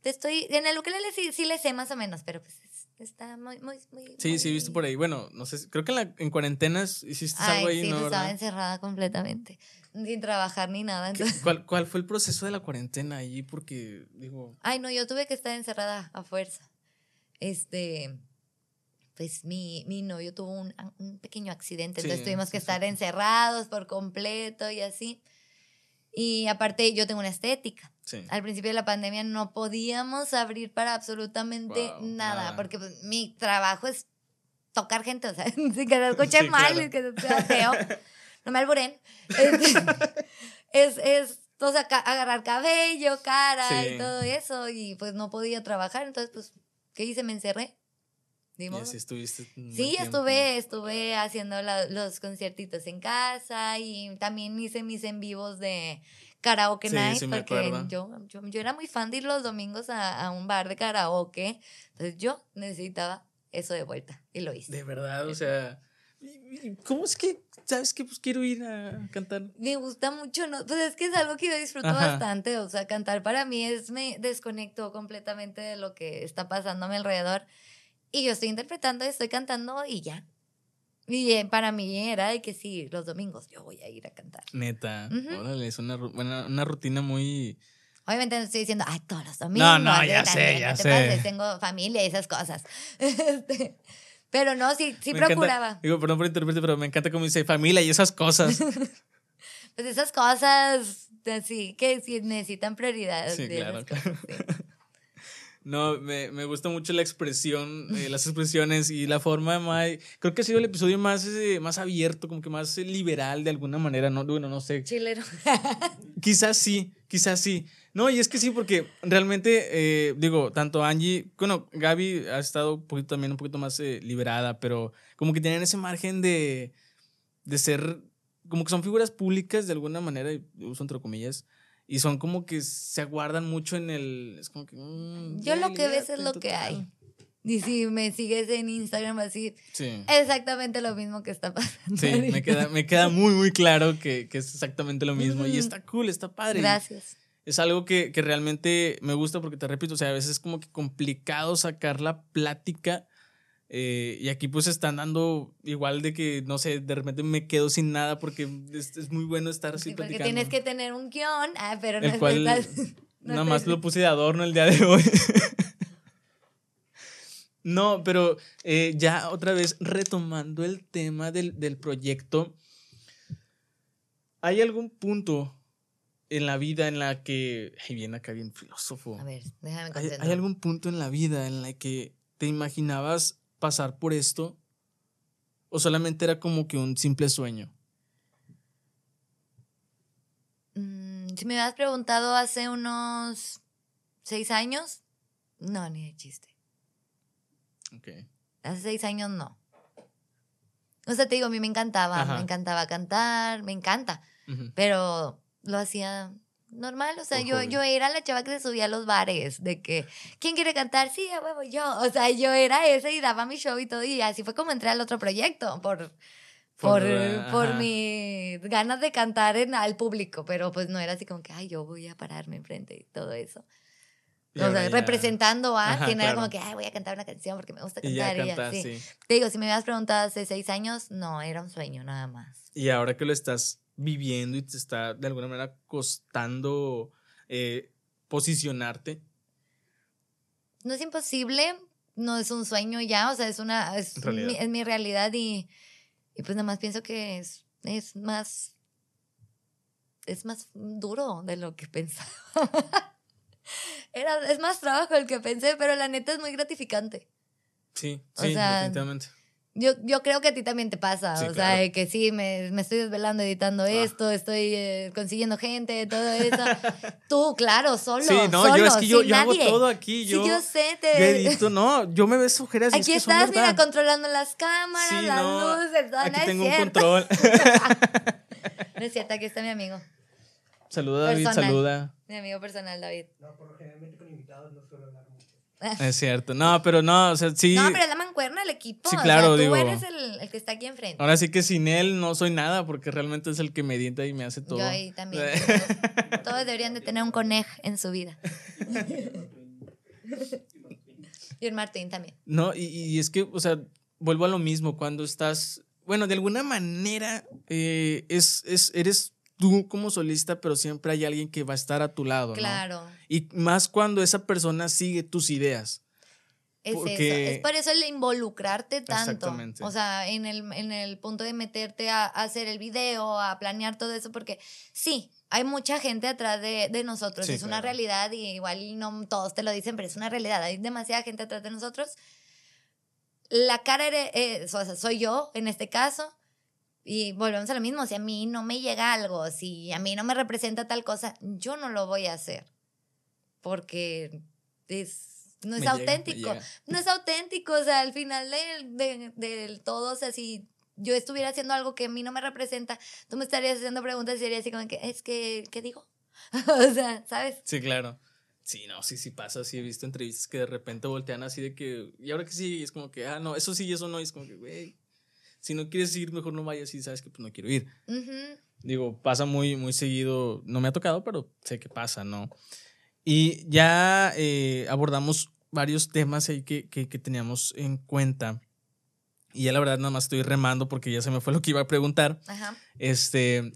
Estoy. En el ukelele sí, sí le sé más o menos, pero pues es- está muy, muy, muy. Sí, sí, he visto por ahí. Bueno, no sé, creo que en, la, en cuarentenas hiciste Ay, algo ahí, sí, ¿no? pues estaba encerrada completamente. Sin trabajar ni nada. Entonces, ¿Cuál, ¿Cuál fue el proceso de la cuarentena allí? Porque, digo, Ay, no, yo tuve que estar encerrada a fuerza. Este. Pues mi, mi novio tuvo un, un pequeño accidente, Sí, entonces tuvimos sí, que sí. estar encerrados por completo y así. Y aparte, yo tengo una estética. sí. Al principio de la pandemia no podíamos abrir para absolutamente Wow, nada, nada. porque pues, mi trabajo es tocar gente, o sea, sin que se escuche Sí, mal, claro. y que sea feo. No me alburen. Este, es, es, o sea, agarrar cabello, cara Sí. y todo eso, y pues no podía trabajar, entonces, pues, ¿qué hice? Me encerré. Ni Y así estuviste. Sí, estuve, estuve haciendo la- los conciertitos en casa y también hice mis en vivos de karaoke Sí, night sí porque yo, yo, yo era muy fan de ir los domingos a, a un bar de karaoke. Entonces yo necesitaba eso de vuelta y lo hice. De verdad, o sea. ¿y- y ¿Cómo es que, sabes que pues quiero ir a cantar? Me gusta mucho, ¿no? Pues es que es algo que yo disfruto Ajá. bastante. O sea, cantar para mí es, me desconecto completamente de lo que está pasando a mi alrededor. Y yo estoy interpretando, estoy cantando y ya. Y eh, para mí era de que sí, los domingos yo voy a ir a cantar. Neta. Ujú. Órale, es una, buena- una rutina muy. Obviamente no estoy diciendo, ay, todos los domingos. No, no, ya sé, ¿qué ya te sé. pasa? Tengo familia y esas cosas. Este, pero no, sí, sí me encanta- procuraba. digo, perdón por interrumpirte, pero me encanta cómo dice familia y esas cosas. Pues esas cosas así que sí necesitan prioridad. Sí, claro, cosas, sí. No, me, me gusta mucho la expresión, eh, las expresiones y la forma más... Creo que ha sido el episodio más, eh, más abierto, como que más eh, liberal de alguna manera, ¿no? Bueno, no sé. Chilero. Quizás sí, quizás sí. No, y es que sí, porque realmente, digo, tanto Angie, bueno, Gaby ha estado un poquito también un poquito más liberada, pero como que tienen ese margen de, de ser, como que son figuras públicas de alguna manera, uso entre comillas, y son como que se aguardan mucho en el... Es como que... mm, Yo lo que ves es lo que hay. Y si me sigues en Instagram así, Sí. exactamente lo mismo que está pasando. Sí, me queda, me queda muy, muy claro que, que es exactamente lo mismo. Y está cool, está padre. Gracias. es algo que, que realmente me gusta porque te repito, o sea, a veces es como que complicado sacar la plática eh, y aquí pues están dando igual de que, no sé, de repente me quedo sin nada porque es, es muy bueno estar así Sí, porque platicando. tienes que tener un guion, ah, pero no El cual estás- no Nada más lo puse de adorno el día de hoy. no, pero eh, ya otra vez retomando el tema del, del proyecto, ¿hay algún punto en la vida en la que... Ay, bien acá, bien filósofo. A ver, déjame ¿Hay, hay algún punto en la vida en la que te imaginabas pasar por esto? ¿O solamente era como que un simple sueño? Mm, si me hubieras preguntado hace unos seis años, no, ni de chiste. Ok. Hace seis años no. O sea, te digo, a mí me encantaba, Ajá. me encantaba cantar, me encanta, pero lo hacía normal, o sea, yo, yo era la chava que se subía a los bares, de que, ¿quién quiere cantar? Sí, a huevo, yo, o sea, yo era esa y daba mi show y todo, y así fue como entré al otro proyecto, por, por, Por, por mis ganas de cantar en, al público, pero pues no era así como que, ay, yo voy a pararme enfrente y todo eso. Y O sea, ya- representando a, Ajá, que no era como claro. que, ay, voy a cantar una canción porque me gusta Y ya cantar y, así. Te digo, si me hubieras preguntado hace seis años, no, era un sueño nada más. Y ahora que lo estás viviendo y te está de alguna manera costando eh, posicionarte. No es imposible, no es un sueño ya, o sea, es una, es, mi, es mi realidad y, y pues nada más pienso que es, es más, es más duro de lo que pensaba. Era, es más trabajo el que pensé, pero la neta es muy gratificante. Sí, O sí, sea, definitivamente. Yo, yo creo que a ti también te pasa, Sí, o sea, claro. de que sí, me, me estoy desvelando editando Ah. esto, estoy eh, consiguiendo gente, todo eso. Tú, claro, solo. Sí, no, solo, yo es que yo, sin yo hago nadie. todo aquí. Yo, sí, yo sé, yo te... edito, no, yo me ves ojeras y es Aquí que son estás, mira, controlando las cámaras, Sí, las no, luces, todo, Aquí no es tengo un cierto. control. No es cierto, aquí está mi amigo, saluda, David, Personal. saluda. mi amigo personal, David. No, por lo generalmente con invitados no suelo hablar. Es cierto. No, pero no, o sea, sí. No, pero es la mancuerna del equipo. Sí, o sea, claro, tú digo- eres el, el que está aquí enfrente. Ahora sí que sin él no soy nada, porque realmente es el que me edita y me hace todo. Yo ahí también. todos- Todos deberían de tener un conej en su vida. y el Martín también. No, y, y es que, o sea, vuelvo a lo mismo, cuando estás, bueno, de alguna manera eh, es, es, eres tú como solista, pero siempre hay alguien que va a estar a tu lado, ¿no? Claro. Y más cuando esa persona sigue tus ideas. Es Porque- eso. Es por eso el involucrarte tanto. Exactamente. O sea, en el, en el punto de meterte a, a hacer el video, a planear todo eso, porque sí, hay mucha gente atrás de, de nosotros. Sí, es una claro. realidad y igual no todos te lo dicen, pero es una realidad. Hay demasiada gente atrás de nosotros. La cara eres, eh, o sea, soy yo en este caso. Y volvemos a lo mismo, si a mí no me llega algo, si a mí no me representa tal cosa, yo no lo voy a hacer. Porque es, no es Me auténtico. llega. no es auténtico, o sea, al final del de, del todo, o sea, si yo estuviera haciendo algo que a mí no me representa, tú me estarías haciendo preguntas y sería así como que, es que, ¿qué digo? o sea, ¿sabes? Sí, claro. Sí, no, sí, sí pasa. Sí, he visto entrevistas que de repente voltean así de que, y ahora que sí, y es como que, ah, no, eso sí, eso no, y es como que, güey, si no quieres ir, mejor no vayas y sabes que pues no quiero ir. Ujú. Digo, pasa muy, muy seguido. No me ha tocado, pero sé que pasa, ¿no? Y ya eh, abordamos varios temas ahí que, que, que teníamos en cuenta. Y ya la verdad nada más estoy remando porque ya se me fue lo que iba a preguntar. Ajá. Este,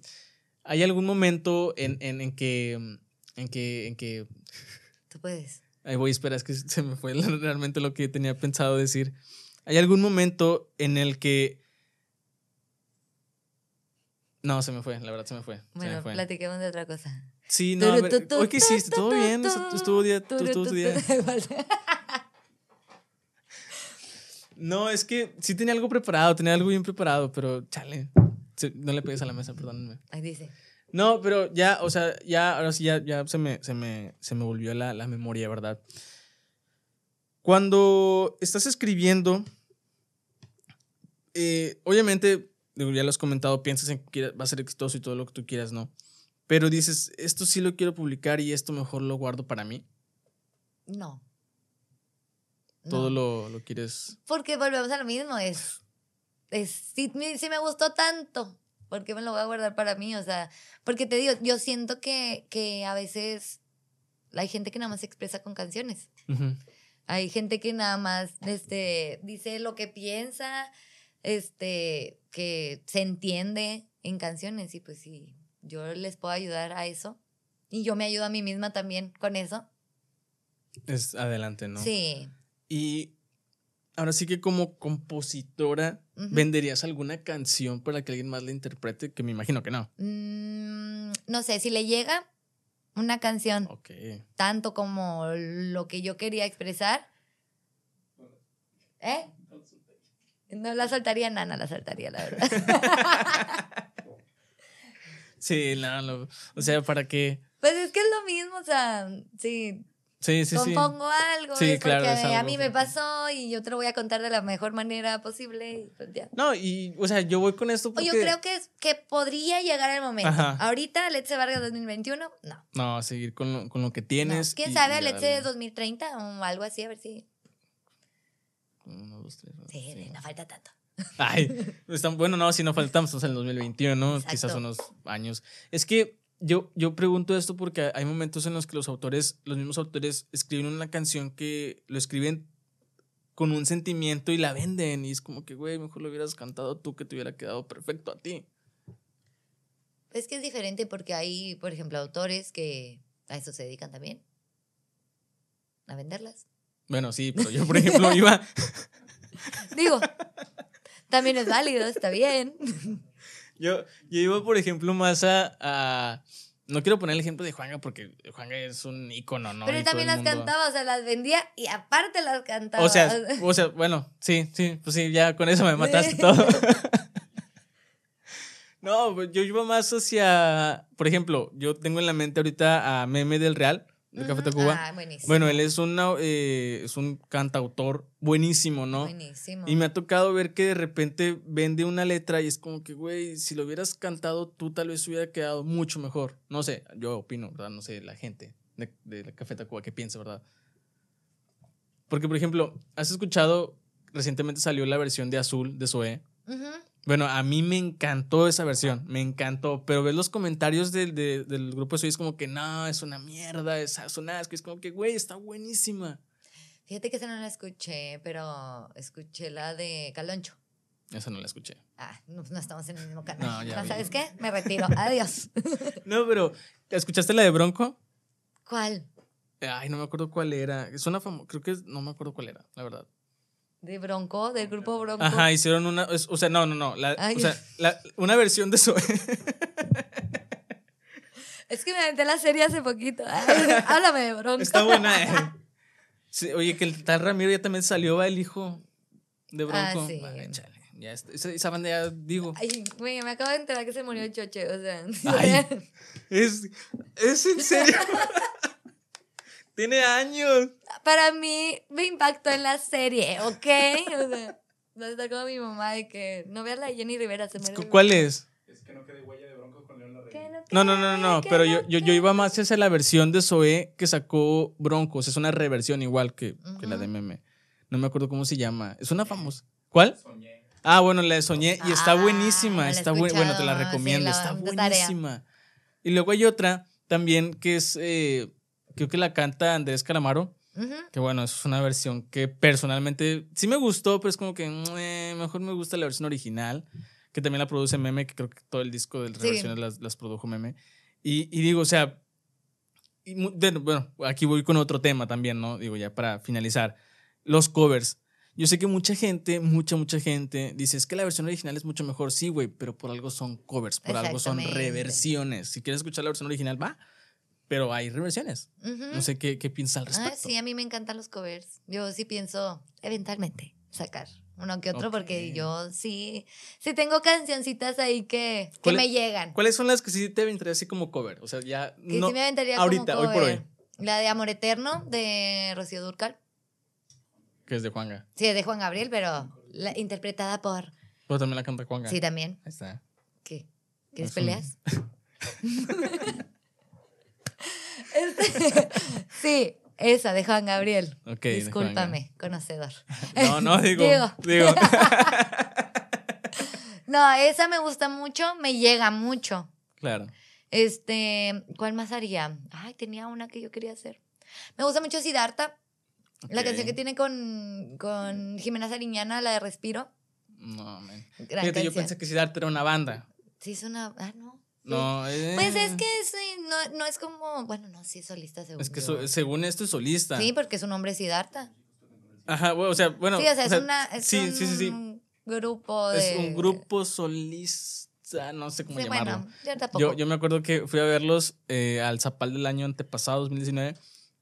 ¿hay algún momento en, en, en que, en que, en que, Tú puedes. ahí voy, espera, es que se me fue realmente lo que tenía pensado decir. ¿Hay algún momento en el que... No, se me fue, la verdad se me fue. Bueno, platiquemos de otra cosa. Sí, no, a ver, hoy que hiciste, todo bien, estuvo día, estuvo tu, día. No, es que sí tenía algo preparado, tenía algo bien preparado, pero chale, no le pegues a la mesa, perdónenme. Ahí dice. No, pero ya, o sea, ya, ahora sí, ya, ya se, me, se, me, se me volvió la, la memoria, ¿verdad? Cuando estás escribiendo, eh, obviamente, ya lo has comentado, piensas en que va a ser exitoso y todo lo que tú quieras, ¿no? Pero dices, esto sí lo quiero publicar y esto mejor lo guardo para mí. No. Todo No. lo, lo quieres. Porque volvemos a lo mismo, es, es si, me- si me gustó tanto, ¿por qué me lo voy a guardar para mí? O sea, porque te digo, yo siento que, que a veces hay gente que nada más se expresa con canciones. Ujú. Hay gente que nada más este, dice lo que piensa, este, que se entiende en canciones y pues sí, yo les puedo ayudar a eso. Y yo me ayudo a mí misma también con eso. Es adelante, ¿no? Sí. Y ahora sí que como compositora. ¿venderías alguna canción para que alguien más la interprete? Que me imagino que no. Mm, no sé, si le llega una canción Ok. tanto como lo que yo quería expresar, ¿eh? No la soltaría, no, no la soltaría, la verdad. Sí, no, no, o sea, ¿para qué? Pues es que es lo mismo, o sea, sí, Sí, sí, sí. compongo algo, Sí, es porque claro, es a, mí me pasó y yo te lo voy a contar de la mejor manera posible. y pues ya. No, y, o sea, yo voy con esto O porque... yo creo que, que podría llegar el momento. Ajá. Ahorita, Let's Vargas 2021, no. No, seguir con lo, con lo que no. tienes. ¿Quién y- sabe, darle. 2030 o algo así? A ver si... Uno, dos, tres, Sí, sí. no falta tanto. Ay, están, bueno, no, si no faltamos, estamos en el 2021, Exacto. quizás unos años. Es que yo, yo pregunto esto porque hay momentos en los que los autores, los mismos autores, escriben una canción que lo escriben con un sentimiento y la venden. Y es como que, güey, mejor lo hubieras cantado tú que te hubiera quedado perfecto a ti. Es que es diferente porque hay, por ejemplo, autores que a eso se dedican también. A venderlas. Bueno, sí, pero yo, por ejemplo, iba. Digo, también es válido, está bien. Yo, yo iba, por ejemplo, más a, a, no quiero poner el ejemplo de Juanga porque Juanga es un ícono, ¿no? Pero Y también las mundo- cantaba, o sea, las vendía y aparte las cantaba. O sea, o sea, bueno, sí, sí, pues sí, ya con eso me mataste todo. no, pues yo iba más hacia, por ejemplo, yo tengo en la mente ahorita a Meme del Real, de Café Ujú. Tacuba. Ah, buenísimo. Bueno, él es, una, eh, es un cantautor buenísimo, ¿no? Buenísimo. Y me ha tocado ver que de repente vende una letra y es como que, güey, si lo hubieras cantado tú, tal vez hubiera quedado mucho mejor. No sé, yo opino, ¿verdad? No sé, la gente de, de Café Tacuba, ¿qué piensa, verdad? Porque, por ejemplo, ¿has escuchado? Recientemente salió la versión de Azul de Zoé. Ujú. Bueno, a mí me encantó esa versión, me encantó, pero ves los comentarios del, de- del grupo de Zoé es como que, no, es una mierda, es, es un asco, es como que, güey, está buenísima. Fíjate que esa no la escuché, pero escuché la de Caloncho. Esa no la escuché. Ah, no, no estamos en el mismo canal. No, ya. ¿Sabes qué? Me retiro. Adiós. No, pero, ¿escuchaste la de Bronco? ¿Cuál? Ay, no me acuerdo cuál era. Es una famosa, creo que es- no me acuerdo cuál era, la verdad. ¿De Bronco? ¿Del grupo Bronco? Ajá, hicieron una, o sea, no, no, no, la- o sea, la- una versión de eso. Es que me aventé la serie hace poquito. Háblame de Bronco. Está buena, eh. Sí, oye, que el tal Ramiro ya también salió, va el hijo de Bronco. Ah, sí. Vale, chale, ya está- esa banda ya digo. Ay, güey, me acabo de enterar que se murió Choche, o sea. Ay. Es, es en serio. Tiene años. Para mí me impactó en la serie, ¿ok? O sea, va a estar como mi mamá de que no veas la de Jenny Rivera, se muere. ¿Cuál es? Es que no quede huella de bronco con León la no No, no, no, no, no, pero yo, no yo, yo iba más hacia la versión de Zoé que sacó Broncos. Es una reversión igual que, que la de. Meme. No me acuerdo cómo se llama. Es una famosa. ¿Cuál? Soñé. Ah, bueno, la de Soñé y está Ah, buenísima. no Está bu- bueno, te la sí, recomiendo. la- está tarea. buenísima. Y luego hay otra también que es, eh, creo que la canta Andrés Calamaro. Ujú. Que bueno, es una versión que personalmente sí me gustó, pero es como que eh, mejor me gusta la versión original, que también la produce Meme, que creo que todo el disco de las Sí. versiones las, las produjo Meme. Y, y digo, o sea, y bueno, aquí voy con otro tema también, ¿no? Digo, ya para finalizar, los covers. Yo sé que mucha gente, mucha, mucha gente dice, es que la versión original es mucho mejor, sí, güey, pero por algo son covers, por algo son reversiones. Si quieres escuchar la versión original, va, pero hay reversiones. No sé qué, qué piensas al respecto. Ah, sí, a mí me encantan los covers. Yo sí pienso eventualmente sacar uno que otro porque yo sí, sí tengo cancioncitas ahí que, que ¿Cuál- me llegan. ¿Cuáles son las que sí te aventaría así como cover? O sea, ya Que no. sí me aventaría ahorita, como hoy por cover. hoy. La de Amor Eterno de Rocío Durcal. Que es de Juanga. Sí, es de Juan Gabriel, pero la, interpretada por... Pero también la canta Juanga. Sí, también. Ahí está. ¿Qué? ¿Quieres Es un- peleas? Este- sí, esa de Juan Gabriel. Ok. de Discúlpame, conocedor. No, no, digo. Digo. digo. No, esa me gusta mucho, me llega mucho. claro. Este, ¿cuál más haría? Ay, tenía una que yo quería hacer. Me gusta mucho Siddhartha, la canción que tiene con, con Jimena Sariñana, la de Respiro. No, man. Fíjate, yo pensé que Siddhartha era una banda. Sí, es una. Ah, no. No, eh, Pues es que sí, no, no es como. Bueno, no, sí es solista, según Es que so- según esto es solista. Sí, porque su nombre es Siddhartha. Ajá, bueno, o sea, bueno. sí, o sea, es, o sea, una, es sí, un sí, grupo de. Es un grupo solista, no sé cómo llamarlo. bueno, yo tampoco. Yo, yo me acuerdo que fui a verlos eh, al Zapal del año antepasado, 2019.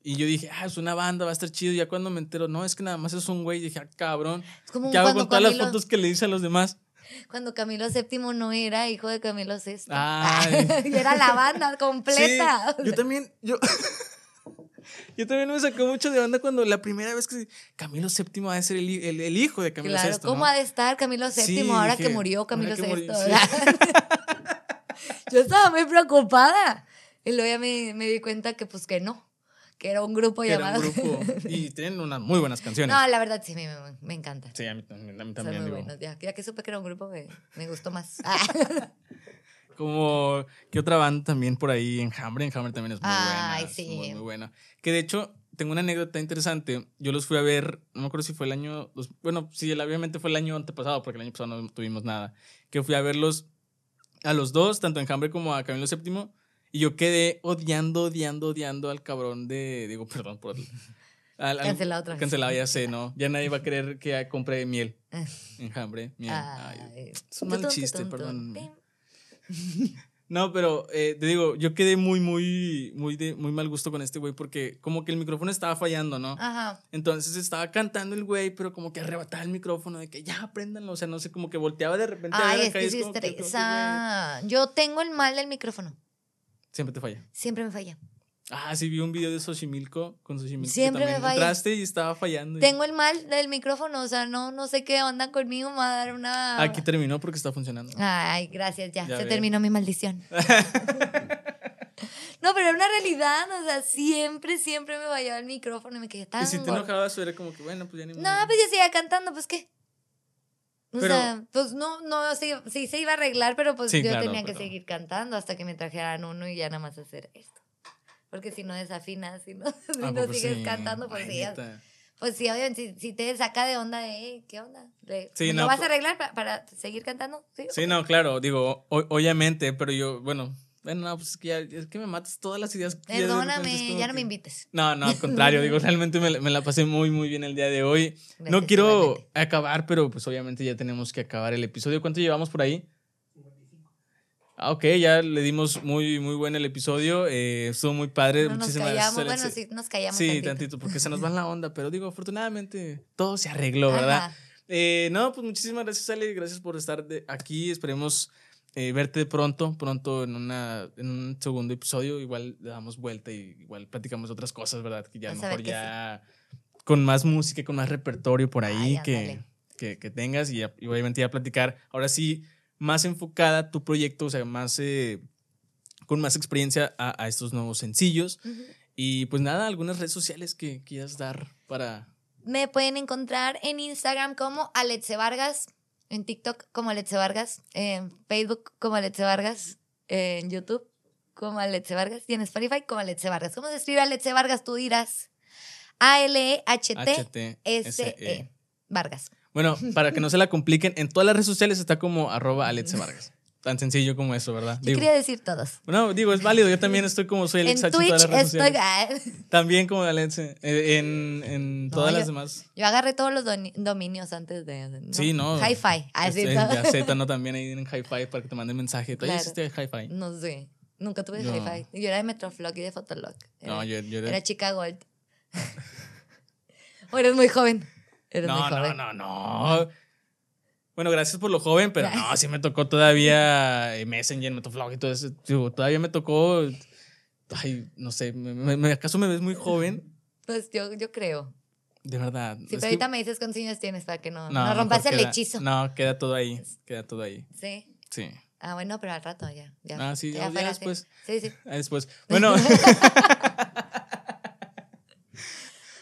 Y yo dije, ah, es una banda, va a estar chido. Y ya cuando me entero, no, es que nada más es un güey. Dije, ah, cabrón. es como ¿Qué hago con todas las fotos que le hice a los demás? Cuando Camilo VII no era hijo de Camilo VI. Y era la banda completa. Sí, yo también, yo, yo también me sacó mucho de onda cuando la primera vez que Camilo VII va a ser el, el- el hijo de Camilo Claro, VI. ¿cómo ¿no? ha de estar Camilo VII Sí, ahora dije, que murió Camilo que VI? murió, sí. Yo estaba muy preocupada. Y luego ya me, me di cuenta que pues que no, que era un grupo Que era llamado... un grupo. Y tienen unas muy buenas canciones. no, la verdad sí, me, me- me encanta. Sí, a mí también. A mí Son también muy digo. buenos. Ya, ya que supe que era un grupo, me, me gustó más. Ah. Como, ¿qué otra banda también por ahí? Enjambre, Enjambre también es muy Ay, buena. sí. es Muy, muy buena. Que de hecho, tengo una anécdota interesante. Yo los fui a ver, no me acuerdo si fue el año, bueno, sí, obviamente fue el año antepasado, porque el año pasado no tuvimos nada. Que fui a verlos a los dos, tanto a Enjambre como a Camilo VII. Y yo quedé odiando, odiando, odiando al cabrón de, digo, perdón por... al- al- Cancelado otra vez. Cancelado, ya sé, ¿no? Ya nadie va a creer que compré miel. Enjambre, miel. Ay, Ay. es un mal chiste, perdón. No, pero eh, te digo, yo quedé muy, muy, muy, de, muy mal gusto con este güey porque como que el micrófono estaba fallando, ¿no? Ajá. Entonces estaba cantando el güey, pero como que arrebataba el micrófono de que ya apréndanlo. O sea, no sé, como que volteaba de repente a Ay, ver es acá que es como que. Yo tengo el mal del micrófono. Siempre te falla. Siempre me falla. Ah, sí, vi un video de Xochimilco con Xochimilco. Siempre me falla. Entraste y estaba fallando. y- Tengo el mal del micrófono, o sea, no, no sé qué onda conmigo, me va a dar una... Aquí terminó porque está funcionando. Ay, gracias, ya, Ya se terminó mi maldición. no, pero era una realidad, o sea, siempre, siempre me fallaba el micrófono y me quedé tan y si te enojabas, era como que, bueno, pues ya ni No, pues yo seguía cantando, pues qué. O Pero- sea, pues no, no, sí, sí se iba a arreglar, pero pues Sí, yo claro, tenía que pero- seguir cantando hasta que me trajeran uno y ya nada más hacer esto. Porque si no desafinas, si no, si ¿A no poco sigues sí? cantando, pues sí. Pues sí, obviamente, si, si te saca de onda de, "Eh, ¿qué onda? De, ¿Lo no, vas a pues- arreglar pa- para, seguir cantando? Sí. Sí, no, claro, digo, o- obviamente, pero yo, bueno, bueno, no, pues es que ya, es que me matas todas las ideas. ya Perdóname, ya no me invites. No, no, al contrario, digo, realmente me, la- me la pasé muy, muy bien el día de hoy. no quiero igualmente. acabar, pero pues obviamente ya tenemos que acabar el episodio. ¿Cuánto llevamos por ahí? Ah, ok, ya le dimos muy, muy buen el episodio. eh, estuvo muy padre. No nos Muchísimas gracias. bueno, sí, nos callamos Sí, tantito. tantito, porque se nos va la onda, pero digo, afortunadamente todo se arregló, ¿verdad? Eh, no, pues muchísimas gracias, Ale. Gracias por estar de aquí. Esperemos eh, verte pronto, pronto en, una, en un segundo episodio. Igual le damos vuelta y igual platicamos otras cosas, ¿verdad? Que ya a mejor ya con más música, con más repertorio por ahí Ay, que, que, que tengas y, y obviamente ya platicar. Ahora sí, más enfocada tu proyecto, o sea, más eh, con más experiencia a, a estos nuevos sencillos. Ujú. Y pues nada, algunas redes sociales que quieras dar para... Me pueden encontrar en Instagram como Alexe Vargas, en TikTok como Alexe Vargas, en Facebook como Alexe Vargas, en YouTube como Alexe Vargas y en Spotify como Alexe Vargas. ¿Cómo se escribe Alexe Vargas? Tú dirás E A-L-E-H-T-S-E HTSE. Vargas. Bueno, para que no se la compliquen, en todas las redes sociales está como arroba Alexe Vargas. Tan sencillo como eso, ¿verdad? Yo Digo, quería decir todos. bueno, digo, es válido. Yo también estoy como soy En Alex en Twitch todas las estoy... sociales. También como Alexe. eh, En, en No, todas yo- las demás. Yo agarré todos los dominios antes de... ¿no? Sí, no. Hi-Fi. Así. En Z, ¿no? También ahí en Hi-Fi para que te manden mensaje. ¿Todavía Claro. Hi-Fi? No sé. Nunca tuve No. Hi-Fi. Yo era de Metroflog y de Fotolog. Era, No, yo, yo era- era chica Gold. o eres muy joven. Eres muy No, no, joven. no, no. Bueno, gracias por lo joven, pero no, sí me tocó todavía eh, Messenger, Metaflog y todo eso. Digo, todavía me tocó. Ay, no sé, me, ¿acaso me ves muy joven? Pues yo, yo creo. De verdad. Sí, pero que- ahorita me dices cuántos años tienes para que no, no, mejor rompas el queda- hechizo. No, queda todo ahí. Queda todo ahí. Sí. Sí. Ah, bueno, pero al rato ya. ya Ah, sí, ya- ya después. Sí, sí. Después. Bueno.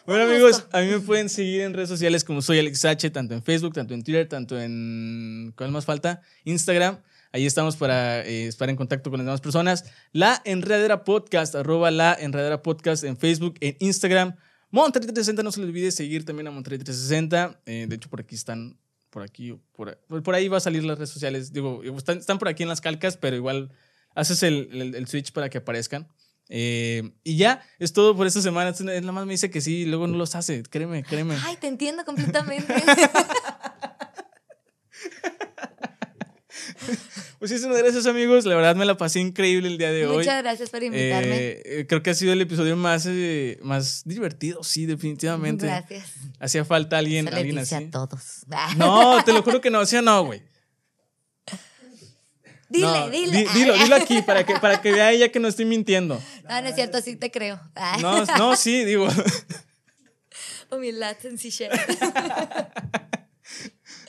Bueno, amigos, a mí me pueden seguir en redes sociales como soy Alex H, tanto en Facebook, tanto en Twitter, tanto en. ¿Cuál más falta? Instagram. Ahí estamos para eh, estar en contacto con las demás personas. La Enredadera Podcast, arroba la Enredadera Podcast en Facebook, en Instagram. Monterrey 360, no se les olvide seguir también a Monterrey 360. Eh, de hecho, por aquí están, por aquí, por, por ahí va a salir las redes sociales. Digo, están, están por aquí en las calcas, pero igual haces el, el- el switch para que aparezcan. Eh, y ya, es todo por esta semana. Él nada más me dice que sí, y luego no los hace. Créeme, créeme. Ay, te entiendo completamente. Muchísimas gracias, amigos. La verdad me la pasé increíble el día de hoy. Muchas gracias por invitarme. Eh, eh, creo que ha sido el episodio más, eh, más divertido, sí, definitivamente. Gracias. Hacía falta alguien, Eso alguien así. a todos. No, te lo juro que no, o no, güey. Dile, No, dile. di- dilo, dilo aquí para que, para que vea ella que no estoy mintiendo. No, no es cierto, sí te creo. Ay, No, no, sí, digo. Humildad, sencillez.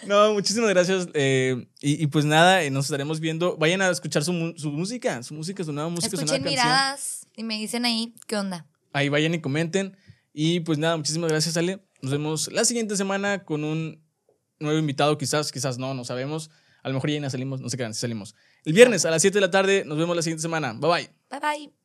No, muchísimas gracias. eh, y, y pues nada, eh, nos estaremos viendo. Vayan a escuchar su, su música, su música, su nueva música, su nueva Escuchen canción. miradas y me dicen ahí qué onda. Ahí vayan y comenten. Y pues nada, muchísimas gracias, Ale. Nos vemos la siguiente semana con un nuevo invitado, quizás, quizás no, no sabemos. A lo mejor ya no salimos, no sé qué, si salimos. El viernes a las 7 de la tarde, nos vemos la siguiente semana. Bye bye. Bye bye.